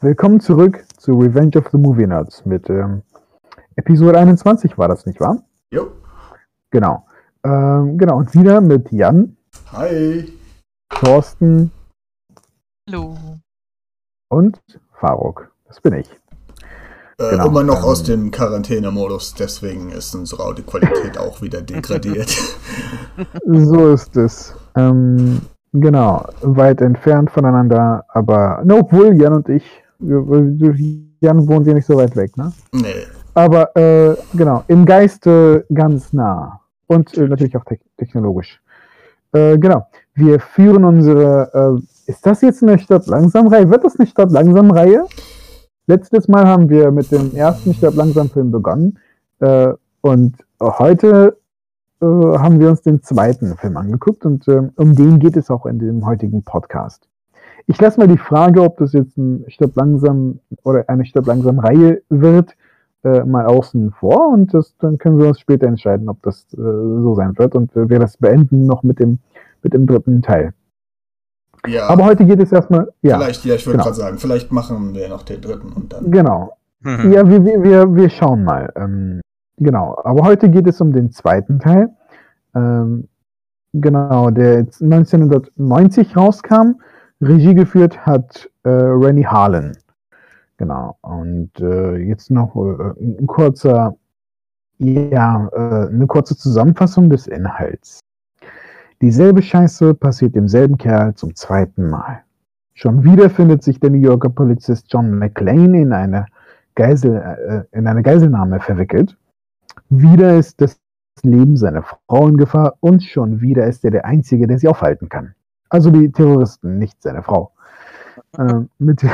Willkommen zurück zu Revenge of the Movie Nerds mit ähm, Episode 21 war das, nicht wahr? Jo. Genau. Ähm, genau, und wieder mit Jan, Hi. Thorsten Hallo. und Faruk. Das bin ich. Äh, Genau, immer noch ähm, aus dem Quarantänemodus, deswegen ist unsere Audioqualität auch wieder degradiert. So ist es. Ähm, genau, weit entfernt voneinander, aber, obwohl Jan und ich, Jan wohnt ja nicht so weit weg, ne? nee. Aber äh, genau, im Geiste ganz nah. Und äh, natürlich auch te technologisch. Äh, genau. Wir führen unsere. Äh, ist das jetzt eine Stadt langsam Reihe? Wird das eine Stadt langsam Reihe? Letztes Mal haben wir mit dem ersten Stadt langsam Film begonnen. Äh, und heute äh, haben wir uns den zweiten Film angeguckt und ähm, um den geht es auch in dem heutigen Podcast. Ich lasse mal die Frage, ob das jetzt ein Stadt langsam oder eine Stadt langsam Reihe wird, äh, mal außen vor und das, dann können wir uns später entscheiden, ob das äh, so sein wird und äh, wir das beenden noch mit dem, mit dem dritten Teil. Ja, Aber heute geht es erstmal, ja, vielleicht, ja, ich würde genau. gerade sagen, vielleicht machen wir noch den dritten und dann. genau. Mhm. Ja, wir, wir, wir, wir schauen mal. Ähm, genau, aber heute geht es um den zweiten Teil. Ähm, genau, der jetzt 1990 rauskam. Regie geführt hat äh, Rennie Harlan. Genau, und äh, jetzt noch äh, ein kurzer, ja, äh, eine kurze Zusammenfassung des Inhalts. Dieselbe Scheiße passiert demselben Kerl zum zweiten Mal. Schon wieder findet sich der New Yorker Polizist John McClane in eine Geisel, äh, in eine Geiselnahme verwickelt. Wieder ist das Leben seiner Frau in Gefahr und schon wieder ist er der Einzige, der sie aufhalten kann. Also die Terroristen, nicht seine Frau. äh, mit,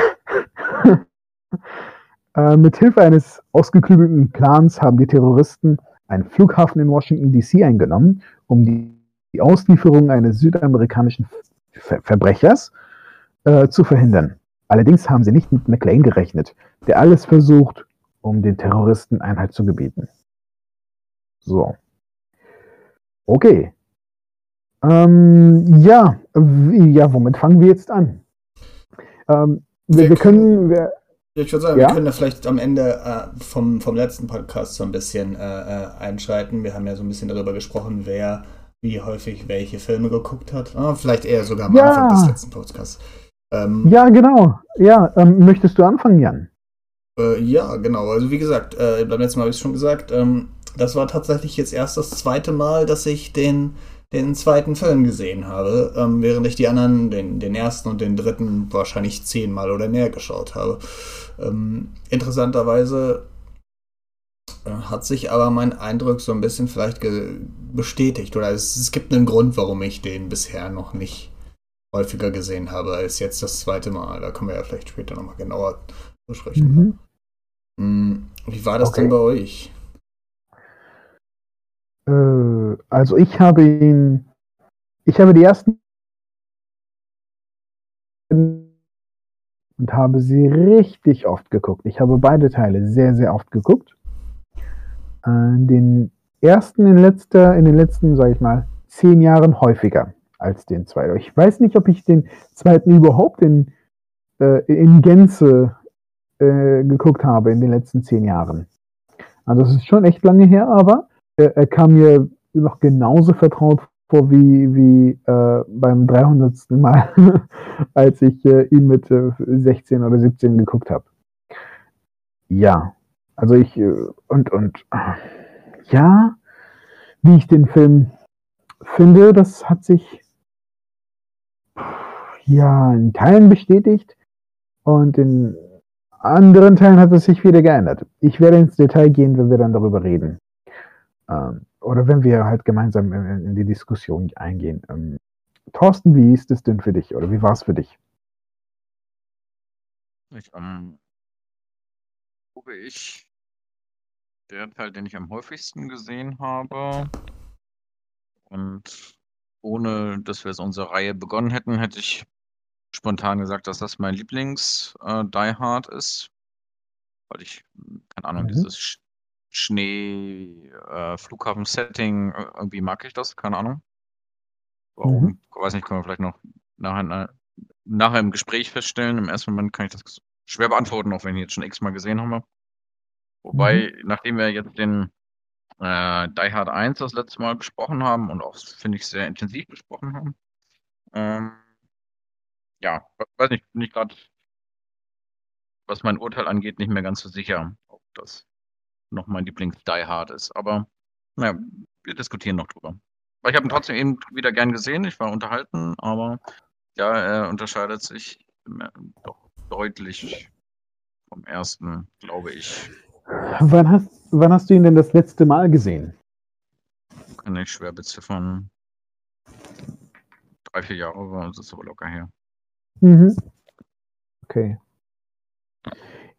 äh, mit Hilfe eines ausgeklügelten Plans haben die Terroristen einen Flughafen in Washington DC eingenommen, um die, die Auslieferung eines südamerikanischen Ver Verbrechers äh, zu verhindern. Allerdings haben sie nicht mit McLean gerechnet, der alles versucht, um den Terroristen Einhalt zu gebieten. So. Okay. Ähm, ja, ja, womit fangen wir jetzt an? Ähm, wir, Wir können, wir, ich würde sagen, Ja? wir können da vielleicht am Ende äh, vom, vom letzten Podcast so ein bisschen äh, äh, einschreiten. Wir haben ja so ein bisschen darüber gesprochen, wer wie häufig welche Filme geguckt hat. Ah, vielleicht eher sogar am Ja. Anfang des letzten Podcasts. Ähm, ja, genau. Ja, ähm, möchtest du anfangen, Jan? Äh, ja, genau. Also wie gesagt, äh, beim letzten Mal habe ich es schon gesagt, ähm, das war tatsächlich jetzt erst das zweite Mal, dass ich den, den zweiten Film gesehen habe, ähm, während ich die anderen, den, den ersten und den dritten, wahrscheinlich zehnmal oder mehr geschaut habe. Ähm, interessanterweise äh, hat sich aber mein Eindruck so ein bisschen vielleicht bestätigt oder es, es gibt einen Grund, warum ich den bisher noch nicht häufiger gesehen habe als jetzt das zweite Mal. Da können wir ja vielleicht später nochmal genauer besprechen. Mhm. Hm, Wie war das Okay. denn bei euch? Äh, also ich habe ihn, ich habe die ersten und habe sie richtig oft geguckt. Ich habe beide Teile sehr, sehr oft geguckt. Äh, den ersten in letzter, in den letzten, sage ich mal, zehn Jahren häufiger als den zweiten. Ich weiß nicht, ob ich den zweiten überhaupt in, äh, in Gänze äh, geguckt habe in den letzten zehn Jahren. Also das ist schon echt lange her, aber er, kam mir noch genauso vertraut vor wie, wie äh, beim 300. Mal, als ich äh, ihn mit äh, 16 oder 17 geguckt habe. Ja, also ich äh, und und äh, ja, wie ich den Film finde, das hat sich ja in Teilen bestätigt und in anderen Teilen hat es sich wieder geändert. Ich werde ins Detail gehen, wenn wir dann darüber reden. Ähm, oder wenn wir halt gemeinsam in, in die Diskussion eingehen. Ähm, Thorsten, wie ist es denn für dich oder wie war es für dich? Ich, ähm, glaube ich, der Teil, den ich am häufigsten gesehen habe. Und ohne, dass wir jetzt unsere Reihe begonnen hätten, hätte ich spontan gesagt, dass das mein Lieblings äh, Die Hard ist. Weil ich, keine Ahnung, Mhm. dieses Schnee, äh, Flughafen-Setting, äh, irgendwie mag ich das, keine Ahnung. Warum? Mhm. Weiß nicht, können wir vielleicht noch nachher, nachher im Gespräch feststellen. Im ersten Moment kann ich das schwer beantworten, auch wenn ich jetzt schon x-mal gesehen habe. Wobei, mhm. nachdem wir jetzt den äh, Die Hard 1 das letzte Mal besprochen haben und auch, finde ich, sehr intensiv besprochen haben, ähm, ja, weiß nicht, bin ich gerade, was mein Urteil angeht, nicht mehr ganz so sicher, ob das noch mein Lieblings-Die Hard ist. Aber naja, wir diskutieren noch drüber. Weil ich habe ihn trotzdem eben wieder gern gesehen, ich war unterhalten, aber ja, er unterscheidet sich doch deutlich vom ersten, glaube ich. Wann hast, wann hast du ihn denn das letzte Mal gesehen? Kann ich schwer beziffern. Drei, vier Jahre war es aber locker her. Mhm. Okay.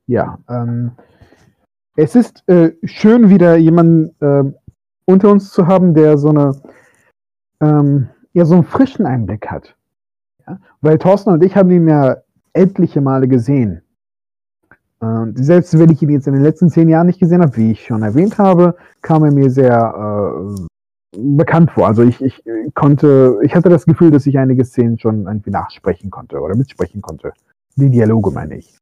Ja, ähm, es ist äh, schön, wieder jemanden äh, unter uns zu haben, der so eine ähm, ja, so einen frischen Einblick hat. Ja? Weil Thorsten und ich haben ihn ja etliche Male gesehen. Und selbst wenn ich ihn jetzt in den letzten zehn Jahren nicht gesehen habe, wie ich schon erwähnt habe, kam er mir sehr äh, bekannt vor. Also ich, ich konnte, ich hatte das Gefühl, dass ich einige Szenen schon irgendwie nachsprechen konnte oder mitsprechen konnte. Die Dialoge meine ich.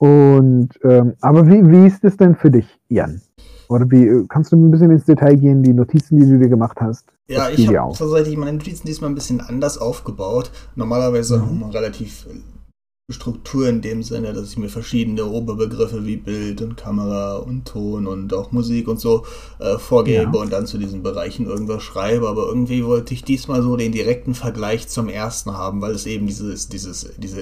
Und ähm, aber wie, wie ist es denn für dich, Jan? Oder wie kannst du ein bisschen ins Detail gehen, die Notizen, die du dir gemacht hast? Ja, ich habe tatsächlich meine Notizen diesmal ein bisschen anders aufgebaut. Normalerweise mhm. haben wir relativ Struktur in dem Sinne, dass ich mir verschiedene Oberbegriffe wie Bild und Kamera und Ton und auch Musik und so äh, vorgebe ja. und dann zu diesen Bereichen irgendwas schreibe. Aber irgendwie wollte ich diesmal so den direkten Vergleich zum ersten haben, weil es eben dieses, dieses, diese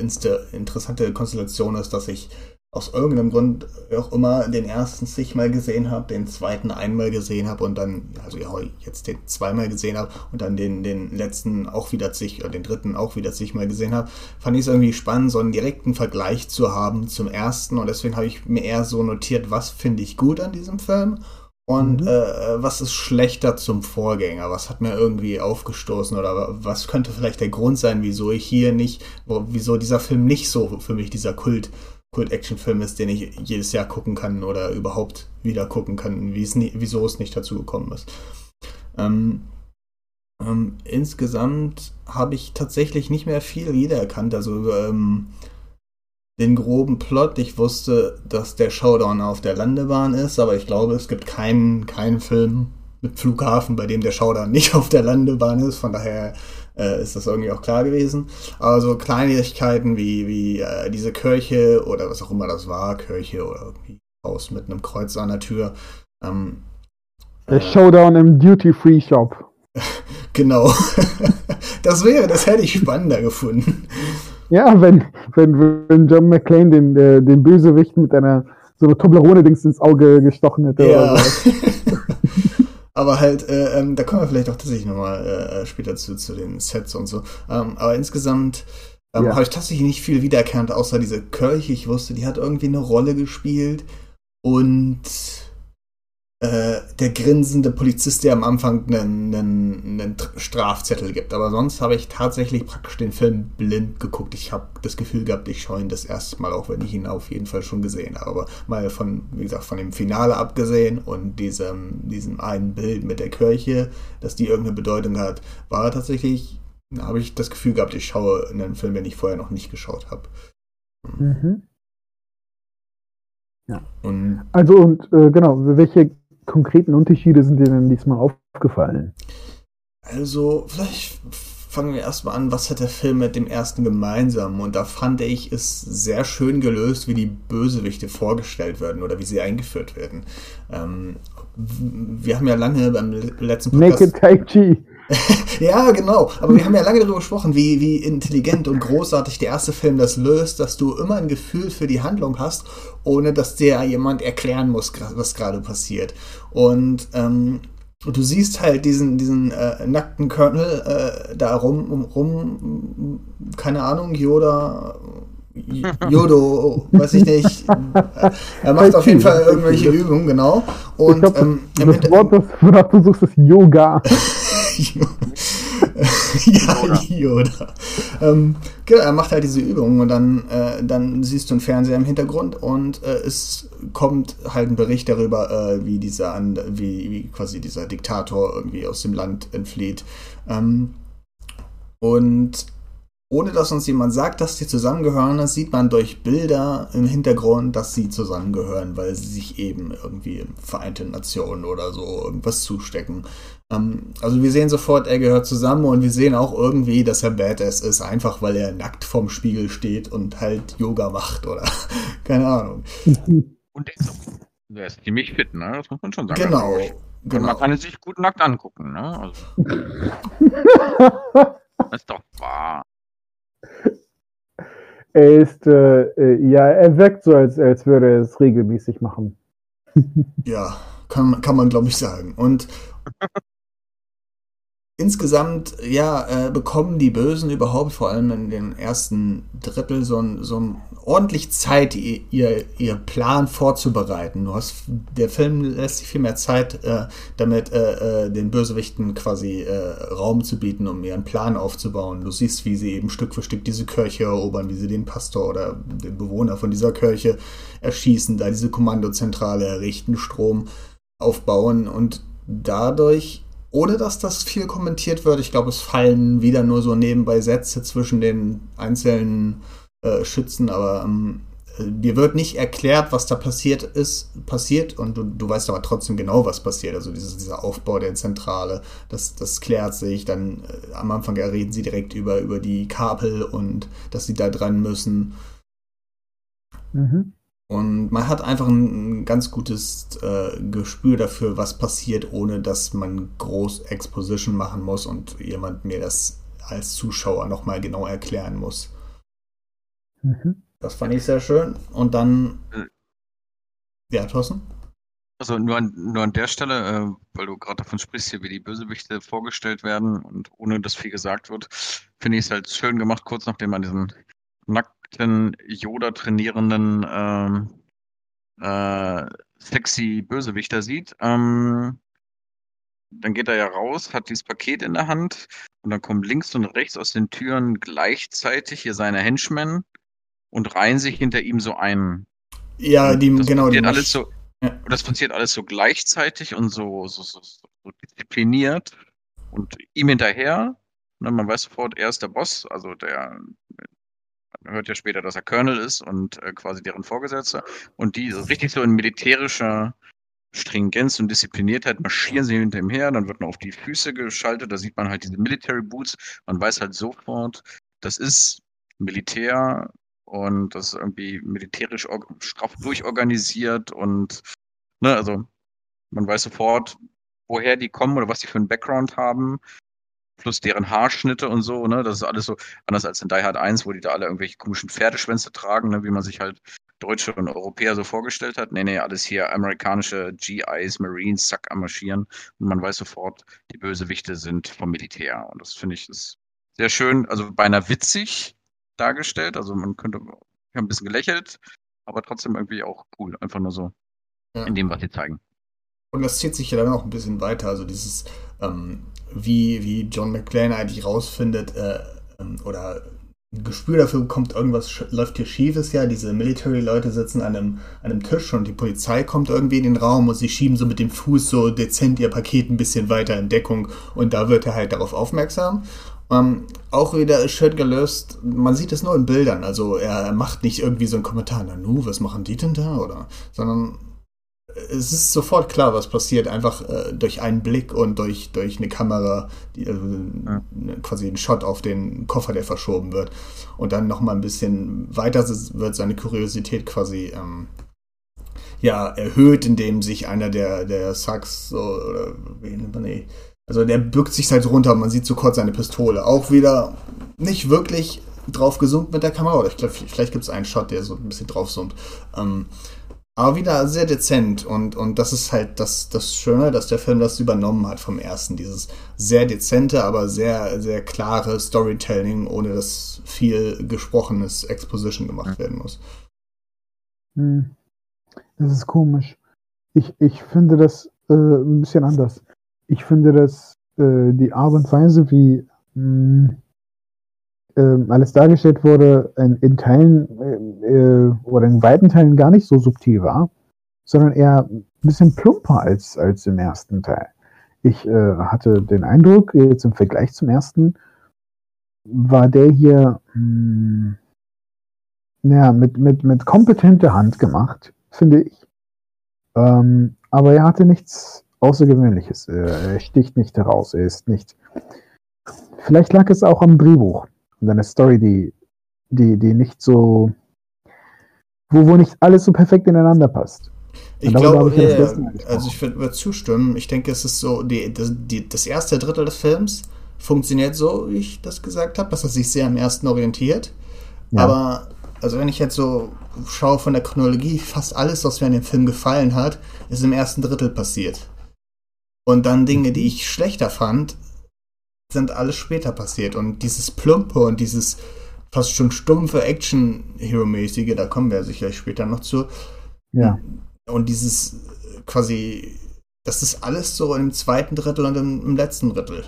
interessante Konstellation ist, dass ich aus irgendeinem Grund auch immer den ersten zigmal gesehen habe, den zweiten einmal gesehen habe und dann, also ja, jetzt den zweimal gesehen habe und dann den, den letzten auch wieder zig, oder den dritten auch wieder zigmal gesehen habe, fand ich es irgendwie spannend, so einen direkten Vergleich zu haben zum ersten und deswegen habe ich mir eher so notiert, was finde ich gut an diesem Film und mhm. äh, was ist schlechter zum Vorgänger? Was hat mir irgendwie aufgestoßen oder was könnte vielleicht der Grund sein, wieso ich hier nicht, wieso dieser Film nicht so für mich dieser Kult Kult-Action-Film ist, den ich jedes Jahr gucken kann oder überhaupt wieder gucken kann, nie, wieso es nicht dazu gekommen ist. Ähm, ähm, insgesamt habe ich tatsächlich nicht mehr viel wiedererkannt. Also ähm, den groben Plot. Ich wusste, dass der Showdown auf der Landebahn ist, aber ich glaube, es gibt keinen, keinen Film mit Flughafen, bei dem der Showdown nicht auf der Landebahn ist. Von daher äh, ist das irgendwie auch klar gewesen. Aber so Kleinigkeiten wie, wie äh, diese Kirche oder was auch immer das war, Kirche oder irgendwie Haus mit einem Kreuz an der Tür. Ähm, der Showdown im Duty-Free-Shop. genau. das wäre, das hätte ich spannender gefunden. Ja, wenn, wenn, wenn John McClane den, äh, den Bösewicht mit einer so eine Toblerone-Dings ins Auge gestochen hätte. Ja. Oder so. Aber halt, äh, ähm, da kommen wir vielleicht auch tatsächlich nochmal äh, später zu, zu den Sets und so. Ähm, aber insgesamt ähm, ja. habe ich tatsächlich nicht viel wiedererkannt, außer diese Kirche. Ich wusste, die hat irgendwie eine Rolle gespielt. Und äh, der grinsende Polizist, der am Anfang einen, einen, einen, Strafzettel gibt. Aber sonst habe ich tatsächlich praktisch den Film blind geguckt. Ich habe das Gefühl gehabt, ich schaue ihn das erste Mal, auch wenn ich ihn auf jeden Fall schon gesehen habe. Aber mal von, wie gesagt, von dem Finale abgesehen und diesem, diesem einen Bild mit der Kirche, dass die irgendeine Bedeutung hat, war tatsächlich, habe ich das Gefühl gehabt, ich schaue einen Film, den ich vorher noch nicht geschaut habe. Mhm. Ja. Und also und äh, genau, welche konkreten Unterschiede sind dir denn diesmal aufgefallen? Also, vielleicht fangen wir erstmal an, was hat der Film mit dem ersten gemeinsam? Und da fand ich es sehr schön gelöst, wie die Bösewichte vorgestellt werden oder wie sie eingeführt werden. Ähm, wir haben ja lange beim letzten Podcast... Naked Tai Chi. ja, genau. Aber wir haben ja lange darüber gesprochen, wie, wie intelligent und großartig der erste Film das löst, dass du immer ein Gefühl für die Handlung hast, ohne dass dir jemand erklären muss, was gerade passiert. Und ähm, du siehst halt diesen, diesen äh, nackten Colonel äh, da rum, rum, keine Ahnung, Yoda Jodo, weiß ich nicht. Er macht auf jeden Fall irgendwelche Übungen, genau. Und glaub, ähm, das Wort, das du suchst, ist Yoga. ja, Yoda. Ähm, genau, er macht halt diese Übungen und dann, äh, dann siehst du einen Fernseher im Hintergrund und äh, es kommt halt ein Bericht darüber, äh, wie dieser, wie, wie quasi dieser Diktator irgendwie aus dem Land entflieht. Ähm, und ohne dass uns jemand sagt, dass die zusammengehören, das sieht man durch Bilder im Hintergrund, dass sie zusammengehören, weil sie sich eben irgendwie Vereinte Nationen oder so irgendwas zustecken. Ähm, also wir sehen sofort, er gehört zusammen und wir sehen auch irgendwie, dass er Badass ist, einfach weil er nackt vorm Spiegel steht und halt Yoga macht oder keine Ahnung. Und der ist, der ist ziemlich fit, ne? Das muss man schon sagen. Genau. Also, genau. Man kann es sich gut nackt angucken, ne? Also, das ist doch wahr. Er ist, äh, äh, ja, er wirkt so, als, als würde er es regelmäßig machen. Ja, kann, kann man glaube ich sagen. Und insgesamt, ja, äh, bekommen die Bösen überhaupt, vor allem in den ersten Drittel, so, ein, so ein ordentlich Zeit, ihr, ihr, Plan vorzubereiten. Du hast, der Film lässt sich viel mehr Zeit, äh, damit äh, äh, den Bösewichten quasi äh, Raum zu bieten, um ihren Plan aufzubauen. Du siehst, wie sie eben Stück für Stück diese Kirche erobern, wie sie den Pastor oder den Bewohner von dieser Kirche erschießen, da diese Kommandozentrale errichten, Strom aufbauen und dadurch ohne dass das viel kommentiert wird. Ich glaube, es fallen wieder nur so nebenbei Sätze zwischen den einzelnen äh, Schützen, aber ähm, dir wird nicht erklärt, was da passiert ist, passiert und du, du weißt aber trotzdem genau, was passiert. Also dieses, dieser Aufbau der Zentrale, das, das klärt sich. Dann äh, am Anfang reden sie direkt über, über die Kabel und dass sie da dran müssen. Mhm. Und man hat einfach ein, ganz gutes äh, Gespür dafür, was passiert, ohne dass man groß Exposition machen muss und jemand mir das als Zuschauer nochmal genau erklären muss. Mhm. Das fand ich sehr schön. Und dann. Äh. Ja, Thorsten? Also nur an, nur an der Stelle, äh, weil du gerade davon sprichst, hier, wie die Bösewichte vorgestellt werden und ohne dass viel gesagt wird, finde ich es halt schön gemacht, kurz nachdem man diesen nackten, Yoda trainierenden, ähm, äh, sexy Bösewichter sieht. Ähm, dann geht er ja raus, hat dieses Paket in der Hand und dann kommen links und rechts aus den Türen gleichzeitig hier seine Henchmen und reihen sich hinter ihm so ein. Ja, die, das genau. Die passiert alles so, Ja. das passiert alles so gleichzeitig und so, so, so, so diszipliniert und ihm hinterher. Ne, man weiß sofort, er ist der Boss, also der man hört ja später, dass er Colonel ist und äh, quasi deren Vorgesetzter. Und die richtig so in militärischer Stringenz und Diszipliniertheit marschieren sie hinter ihm her, dann wird man auf die Füße geschaltet, da sieht man halt diese Military Boots, man weiß halt sofort, das ist Militär und das ist irgendwie militärisch straff durchorganisiert und ne, also man weiß sofort, woher die kommen oder was die für einen Background haben, plus deren Haarschnitte und so, ne, das ist alles so anders als in Die Hard 1, wo die da alle irgendwelche komischen Pferdeschwänze tragen, ne, wie man sich halt Deutsche und Europäer so vorgestellt hat. Nee, nee, alles hier amerikanische GIs, Marines, zack, am Marschieren. Und man weiß sofort, die Bösewichte sind vom Militär. Und das finde ich ist sehr schön, also beinahe witzig dargestellt. Also man könnte, ich habe ein bisschen gelächelt, aber trotzdem irgendwie auch cool. Einfach nur so Ja. in dem, was sie zeigen. Und das zieht sich ja dann auch ein bisschen weiter. Also dieses, ähm, wie, wie John McClane eigentlich rausfindet, äh, ähm, oder ein Gespür dafür bekommt, irgendwas läuft hier schief ist ja. Diese Military-Leute sitzen an einem, an einem Tisch und die Polizei kommt irgendwie in den Raum und sie schieben so mit dem Fuß so dezent ihr Paket ein bisschen weiter in Deckung und da wird er halt darauf aufmerksam. Ähm, auch wieder schön gelöst. Man sieht es nur in Bildern. Also er, er macht nicht irgendwie so einen Kommentar, na nu, was machen die denn da? Oder, sondern es ist sofort klar, was passiert, einfach äh, durch einen Blick und durch, durch eine Kamera, die, also, Ja. ne, quasi ein Shot auf den Koffer, der verschoben wird. Und dann nochmal ein bisschen weiter wird seine Kuriosität quasi ähm, ja, erhöht, indem sich einer der, der Sucks, so, oder wie nennt man die? Also der bückt sich halt runter und man sieht so kurz seine Pistole. Auch wieder nicht wirklich drauf gezoomt mit der Kamera. Oder ich glaube, vielleicht gibt es einen Shot, der so ein bisschen drauf zoomt. Ähm, aber wieder sehr dezent und, und das ist halt das, das Schöne, dass der Film das übernommen hat vom ersten. Dieses sehr dezente, aber sehr, sehr klare Storytelling, ohne dass viel gesprochenes Exposition gemacht werden muss. Hm. Das ist komisch. Ich, ich finde das äh, ein bisschen anders. Ich finde, dass äh, die Art und Weise, wie mh, ähm, alles dargestellt wurde, in, in Teilen äh, äh, oder in weiten Teilen gar nicht so subtil war, sondern eher ein bisschen plumper als, als im ersten Teil. Ich äh, hatte den Eindruck, jetzt im Vergleich zum ersten, war der hier mh, hm, ja, mit, mit, mit kompetenter Hand gemacht, finde ich. Ähm, aber er hatte nichts Außergewöhnliches. Er sticht nicht heraus. Er ist nicht. Vielleicht lag es auch am Drehbuch und einer Story, die, die, die nicht so. Wo, wo nicht alles so perfekt ineinander passt. Ich glaube, ich ja, also ich würde zustimmen. Ich denke, es ist so, die, das, die, das erste Drittel des Films funktioniert so, wie ich das gesagt habe, dass er sich sehr am ersten orientiert. Ja. Aber, also wenn ich jetzt so schaue von der Chronologie, fast alles, was mir an dem Film gefallen hat, ist im ersten Drittel passiert. Und dann Dinge, die ich schlechter fand, sind alles später passiert. Und dieses Plumpe und dieses fast schon stumpfe Action-Hero-mäßige, da kommen wir sicherlich später noch zu. Ja. Und dieses quasi, das ist alles so im zweiten Drittel und im, im letzten Drittel.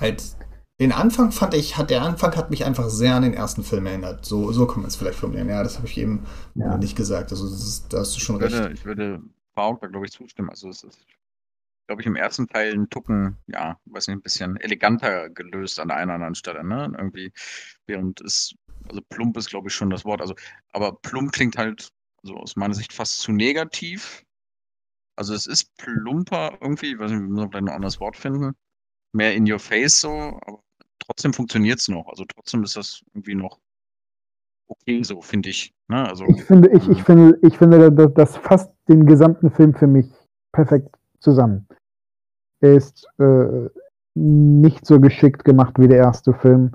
Halt, den Anfang fand ich, hat der Anfang hat mich einfach sehr an den ersten Film erinnert. So, so kann man es vielleicht formulieren. Ja, das habe ich eben ja. nicht gesagt. Also ist, da hast du schon ich würde, recht. Ich würde Pauk da glaube ich zustimmen. Also es ist, glaube ich, im ersten Teil ein Tucken, ja, weiß nicht, ein bisschen eleganter gelöst an der einen oder anderen Stelle, ne? Irgendwie, während es, also plump ist, glaube ich, schon das Wort. Also, aber plump klingt halt also aus meiner Sicht fast zu negativ. Also es ist plumper irgendwie, ich weiß nicht, wir müssen vielleicht noch ein anderes Wort finden. Mehr in your face so, aber trotzdem funktioniert es noch. Also trotzdem ist das irgendwie noch okay so, finde ich. Ne? Also, ich finde, ich, ich finde, ich finde, das, das fasst den gesamten Film für mich perfekt zusammen. Er ist äh, nicht so geschickt gemacht wie der erste Film.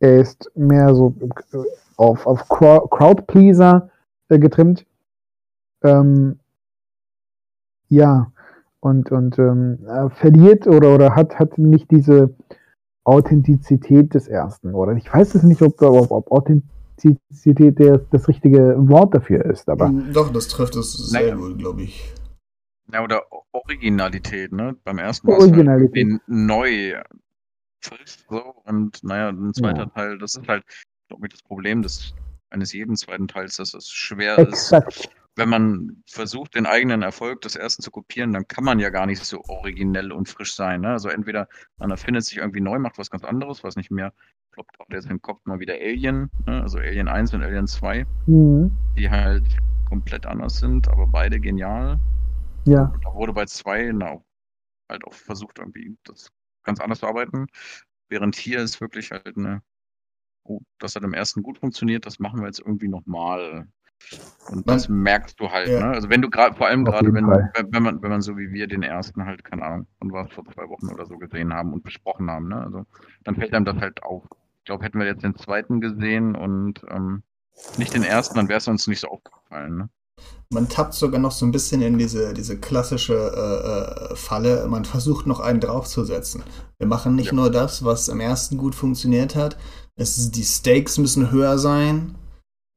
Er ist mehr so äh, auf, auf Crowdpleaser äh, getrimmt. Ähm, ja, und, und ähm, verliert oder, oder hat, hat nicht diese Authentizität des ersten. Oder ich weiß es nicht, ob, ob, ob Authentizität der, das richtige Wort dafür ist. Aber Doch, das trifft es sehr naja. gut, glaube ich. Ja, oder Originalität, ne? Beim ersten Mal Originalität. Halt neu, frisch so und naja, ein zweiter ja. Teil, das ist halt, glaube ich, das Problem, dass eines jeden zweiten Teils, dass es schwer Exakt. ist. Wenn man versucht, den eigenen Erfolg des ersten zu kopieren, dann kann man ja gar nicht so originell und frisch sein. Ne? Also entweder man erfindet sich irgendwie neu, macht was ganz anderes, was nicht mehr ploppt auf den Kopf mal wieder Alien, ne? also Alien 1 und Alien 2, mhm. die halt komplett anders sind, aber beide genial. Ja. Da wurde bei zwei na, halt auch versucht, irgendwie das ganz anders zu arbeiten. Während hier ist wirklich halt eine oh, das hat im ersten gut funktioniert, das machen wir jetzt irgendwie nochmal. Und das man, merkst du halt, ja. ne? Also wenn du gerade, vor allem gerade, wenn, wenn man, wenn man so wie wir den ersten halt, keine Ahnung, von was vor zwei Wochen oder so gesehen haben und besprochen haben, ne? Also dann fällt einem das halt auf. Ich glaube, hätten wir jetzt den zweiten gesehen und ähm, nicht den ersten, dann wäre es uns nicht so aufgefallen, ne? Man tappt sogar noch so ein bisschen in diese, diese klassische äh, äh, Falle. Man versucht noch einen draufzusetzen. Wir machen nicht ja. nur das, was im ersten gut funktioniert hat, es, die Stakes müssen höher sein,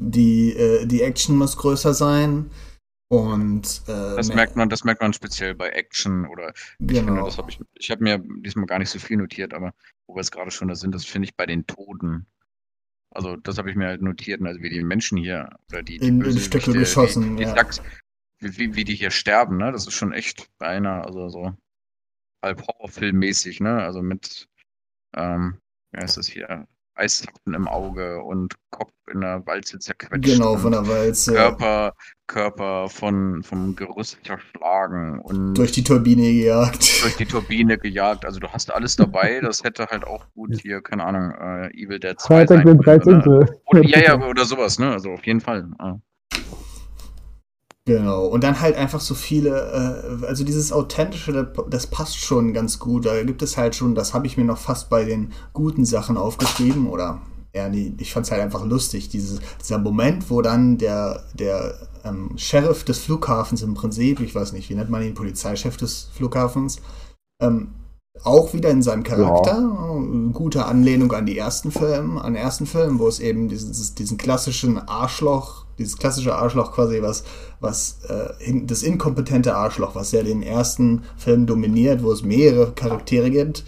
die, äh, die Action muss größer sein. Und äh, das merkt man, das merkt man speziell bei Action oder genau. ich finde, das habe ich, ich habe mir diesmal gar nicht so viel notiert, aber wo wir es gerade schon da sind, das finde ich bei den Toten. Also das habe ich mir halt notiert, also wie die Menschen hier oder die, die in, in Stücke geschossen, die, die ja. Lachs, wie, wie die hier sterben, ne? Das ist schon echt beinahe, also so halb Horrorfilmmäßig, ne? Also mit, ähm, ja, ist das hier Eishappen im Auge und Kopf in der Walze zerquetscht. Genau, von der Walze. Körper, Körper von, vom Gerüst zerschlagen und. Durch die Turbine gejagt. Durch die Turbine gejagt. Also du hast alles dabei. Das hätte halt auch gut hier, keine Ahnung, äh, Evil Dead 2 Freitag sein können, oder, oder, ja, ja, oder sowas, ne? Also auf jeden Fall. Ja. Genau, und dann halt einfach so viele, äh, also dieses Authentische, das passt schon ganz gut. Da gibt es halt schon, das habe ich mir noch fast bei den guten Sachen aufgeschrieben oder ja, die, ich fand es halt einfach lustig, dieses, dieser Moment, wo dann der, der ähm, Sheriff des Flughafens im Prinzip, ich weiß nicht, wie nennt man ihn, Polizeichef des Flughafens, ähm, auch wieder in seinem Charakter. Ja. Gute Anlehnung an die ersten Filme, an den ersten Film, wo es eben dieses, diesen klassischen Arschloch, dieses klassische Arschloch quasi, was, was äh, das inkompetente Arschloch, was ja den ersten Film dominiert, wo es mehrere Charaktere gibt.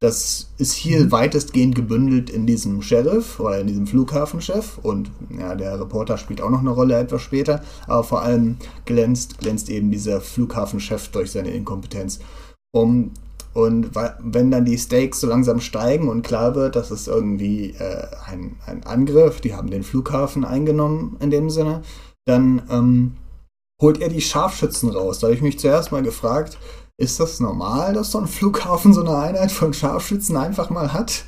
Das ist hier mhm. weitestgehend gebündelt in diesem Sheriff oder in diesem Flughafenchef und ja, der Reporter spielt auch noch eine Rolle etwas später, aber vor allem glänzt, glänzt eben dieser Flughafenchef durch seine Inkompetenz. Um Und wenn dann die Stakes so langsam steigen und klar wird, dass es irgendwie äh, ein, ein Angriff, die haben den Flughafen eingenommen in dem Sinne, dann ähm, holt er die Scharfschützen raus. Da habe ich mich zuerst mal gefragt, ist das normal, dass so ein Flughafen so eine Einheit von Scharfschützen einfach mal hat?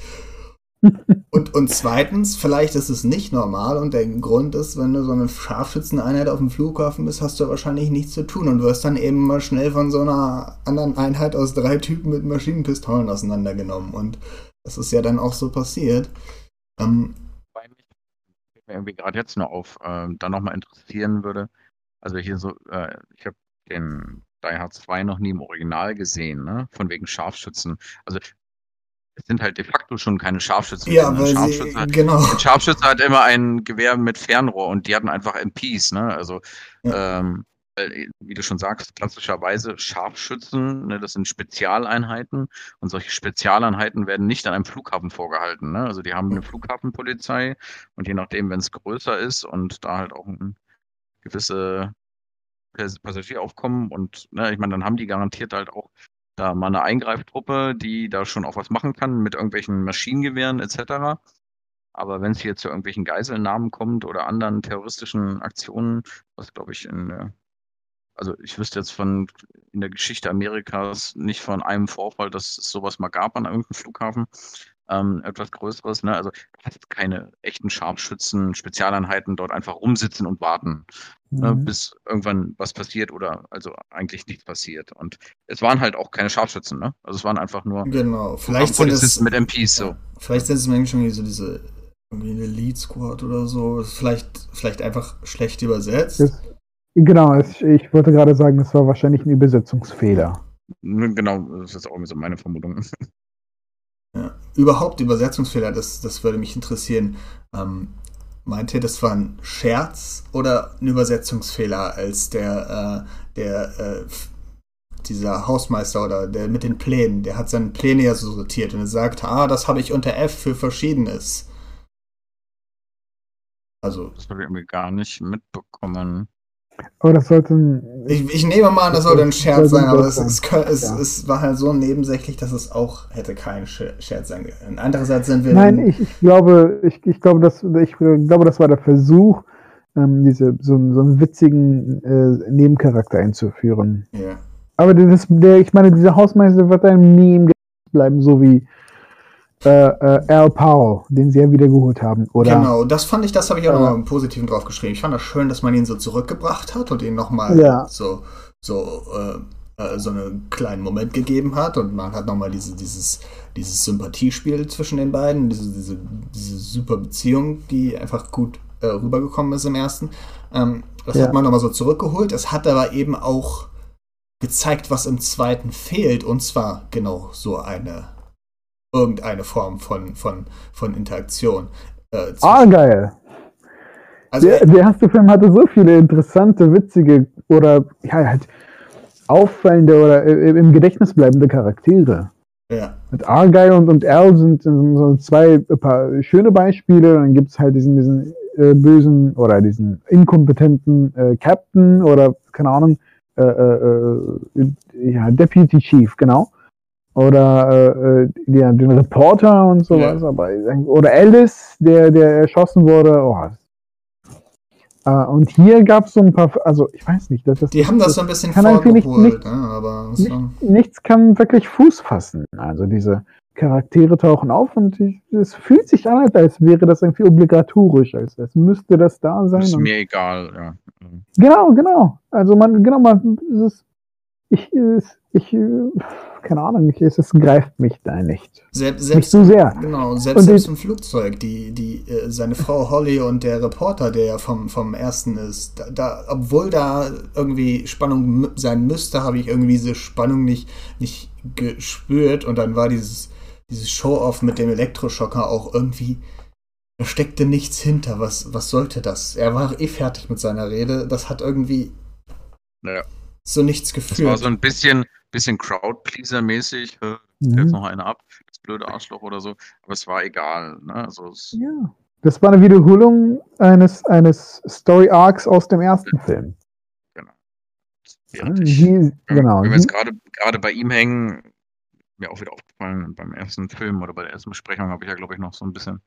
Und, und zweitens, vielleicht ist es nicht normal und der Grund ist, wenn du so eine Scharfschützeneinheit auf dem Flughafen bist, hast du wahrscheinlich nichts zu tun und wirst dann eben mal schnell von so einer anderen Einheit aus drei Typen mit Maschinenpistolen auseinandergenommen. Und das ist ja dann auch so passiert. Ähm, mir irgendwie gerade jetzt nur auf, äh, da nochmal interessieren würde. Also hier so, äh, ich habe den Die Hard 2 noch nie im Original gesehen, ne? Von wegen Scharfschützen. Also es sind halt de facto schon keine Scharfschützen. Ja, weil Scharfschütze sie, hat, genau. Ein Scharfschütze hat immer ein Gewehr mit Fernrohr und die hatten einfach MPs, ne? Also, ja. ähm, wie du schon sagst, klassischerweise Scharfschützen, ne, das sind Spezialeinheiten und solche Spezialeinheiten werden nicht an einem Flughafen vorgehalten. Ne? Also die haben eine Flughafenpolizei und je nachdem, wenn es größer ist und da halt auch ein gewisse Passagieraufkommen und ne, ich meine, dann haben die garantiert halt auch da mal eine Eingreiftruppe, die da schon auch was machen kann mit irgendwelchen Maschinengewehren etc. Aber wenn es hier zu irgendwelchen Geiselnahmen kommt oder anderen terroristischen Aktionen, was glaube ich in also ich wüsste jetzt von in der Geschichte Amerikas nicht von einem Vorfall, dass es sowas mal gab an irgendeinem Flughafen, ähm, etwas Größeres. Ne? Also hast keine echten Scharfschützen, Spezialeinheiten dort einfach rumsitzen und warten, ne? mhm. ne? bis irgendwann was passiert oder also eigentlich nichts passiert. Und es waren halt auch keine Scharfschützen, ne? Also es waren einfach nur genau. Vielleicht Polizisten mit MPs so. Vielleicht sind es manchmal so diese irgendwie eine Lead Squad oder so. Vielleicht, vielleicht einfach schlecht übersetzt. Das, genau, ich wollte gerade sagen, das war wahrscheinlich ein Übersetzungsfehler. Genau, das ist auch so meine Vermutung. Überhaupt Übersetzungsfehler, das, das würde mich interessieren. Ähm, meint ihr, das war ein Scherz oder ein Übersetzungsfehler, als der, äh, der äh, dieser Hausmeister oder der mit den Plänen, der hat seine Pläne ja so sortiert und er sagt, ah, das habe ich unter F für Verschiedenes. Also. Das habe ich irgendwie gar nicht mitbekommen. Aber das sollte ein. Ich, ich nehme mal an, das sollte ein Scherz sein, aber es, es, es, ja. es, war halt so nebensächlich, dass es auch hätte kein Scherz sein können. Andererseits sind wir. Nein, ich, ich, glaube, ich, ich, glaube, das, ich glaube, das war der Versuch, ähm, diese, so, so einen witzigen äh, Nebencharakter einzuführen. Ja. Aber das, der, ich meine, dieser Hausmeister wird einem nie im Gedächtnis bleiben, so wie äh, äh, Al Powell, den sie ja wiedergeholt haben, oder? Genau, das fand ich, das habe ich auch äh, nochmal im Positiven drauf geschrieben. Ich fand das schön, dass man ihn so zurückgebracht hat und ihn nochmal ja. so, so, äh, äh, so einen kleinen Moment gegeben hat und man hat nochmal diese, dieses, dieses Sympathiespiel zwischen den beiden, diese, diese, diese super Beziehung, die einfach gut äh, rübergekommen ist im ersten. Ähm, das ja. hat man nochmal so zurückgeholt. Es hat aber eben auch gezeigt, was im zweiten fehlt, und zwar genau so eine irgendeine Form von, von, von Interaktion. Äh, ah, geil. Also, der, der erste Film hatte so viele interessante, witzige oder ja, halt auffallende oder im Gedächtnis bleibende Charaktere. Ja. Mit Argyle und, und Al sind, sind so zwei paar schöne Beispiele. Dann gibt es halt diesen, diesen äh, bösen oder diesen inkompetenten äh, Captain oder keine Ahnung, äh, äh, äh ja, Deputy Chief, genau oder äh, äh ja, den Reporter und sowas, ja. aber oder Alice, der, der erschossen wurde. Oh. Äh, und hier gab es so ein paar, also ich weiß nicht, das, das die haben das so ein bisschen vorgeholt, nicht, nicht, ne? aber nicht, nichts kann wirklich Fuß fassen. Also diese Charaktere tauchen auf und es fühlt sich an, als wäre das irgendwie obligatorisch, als, als müsste das da sein. Ist mir egal, ja. Genau, genau. Also man, genau, man, es ist, ich, ich, keine Ahnung, es, es greift mich da nicht. Selbst, selbst, nicht so sehr. Genau, selbst, selbst im Flugzeug, die, die, äh, seine Frau Holly und der Reporter, der ja vom, vom ersten ist, da, da, obwohl da irgendwie Spannung sein müsste, habe ich irgendwie diese Spannung nicht, nicht gespürt und dann war dieses, dieses Show-Off mit dem Elektroschocker auch irgendwie, da steckte nichts hinter. Was, was sollte das? Er war eh fertig mit seiner Rede. Das hat irgendwie naja. So nichts gefühlt. Das war so ein bisschen, bisschen Crowdpleaser-mäßig, äh, mhm. jetzt noch eine ab, das blöde Arschloch oder so, aber es war egal. Ne? Also es ja. Das war eine Wiederholung eines, eines Story-Arcs aus dem ersten Film. Genau. Die, genau. Wenn wir jetzt gerade bei ihm hängen, mir auch wieder aufgefallen beim ersten Film oder bei der ersten Besprechung habe ich ja, glaube ich, noch so ein bisschen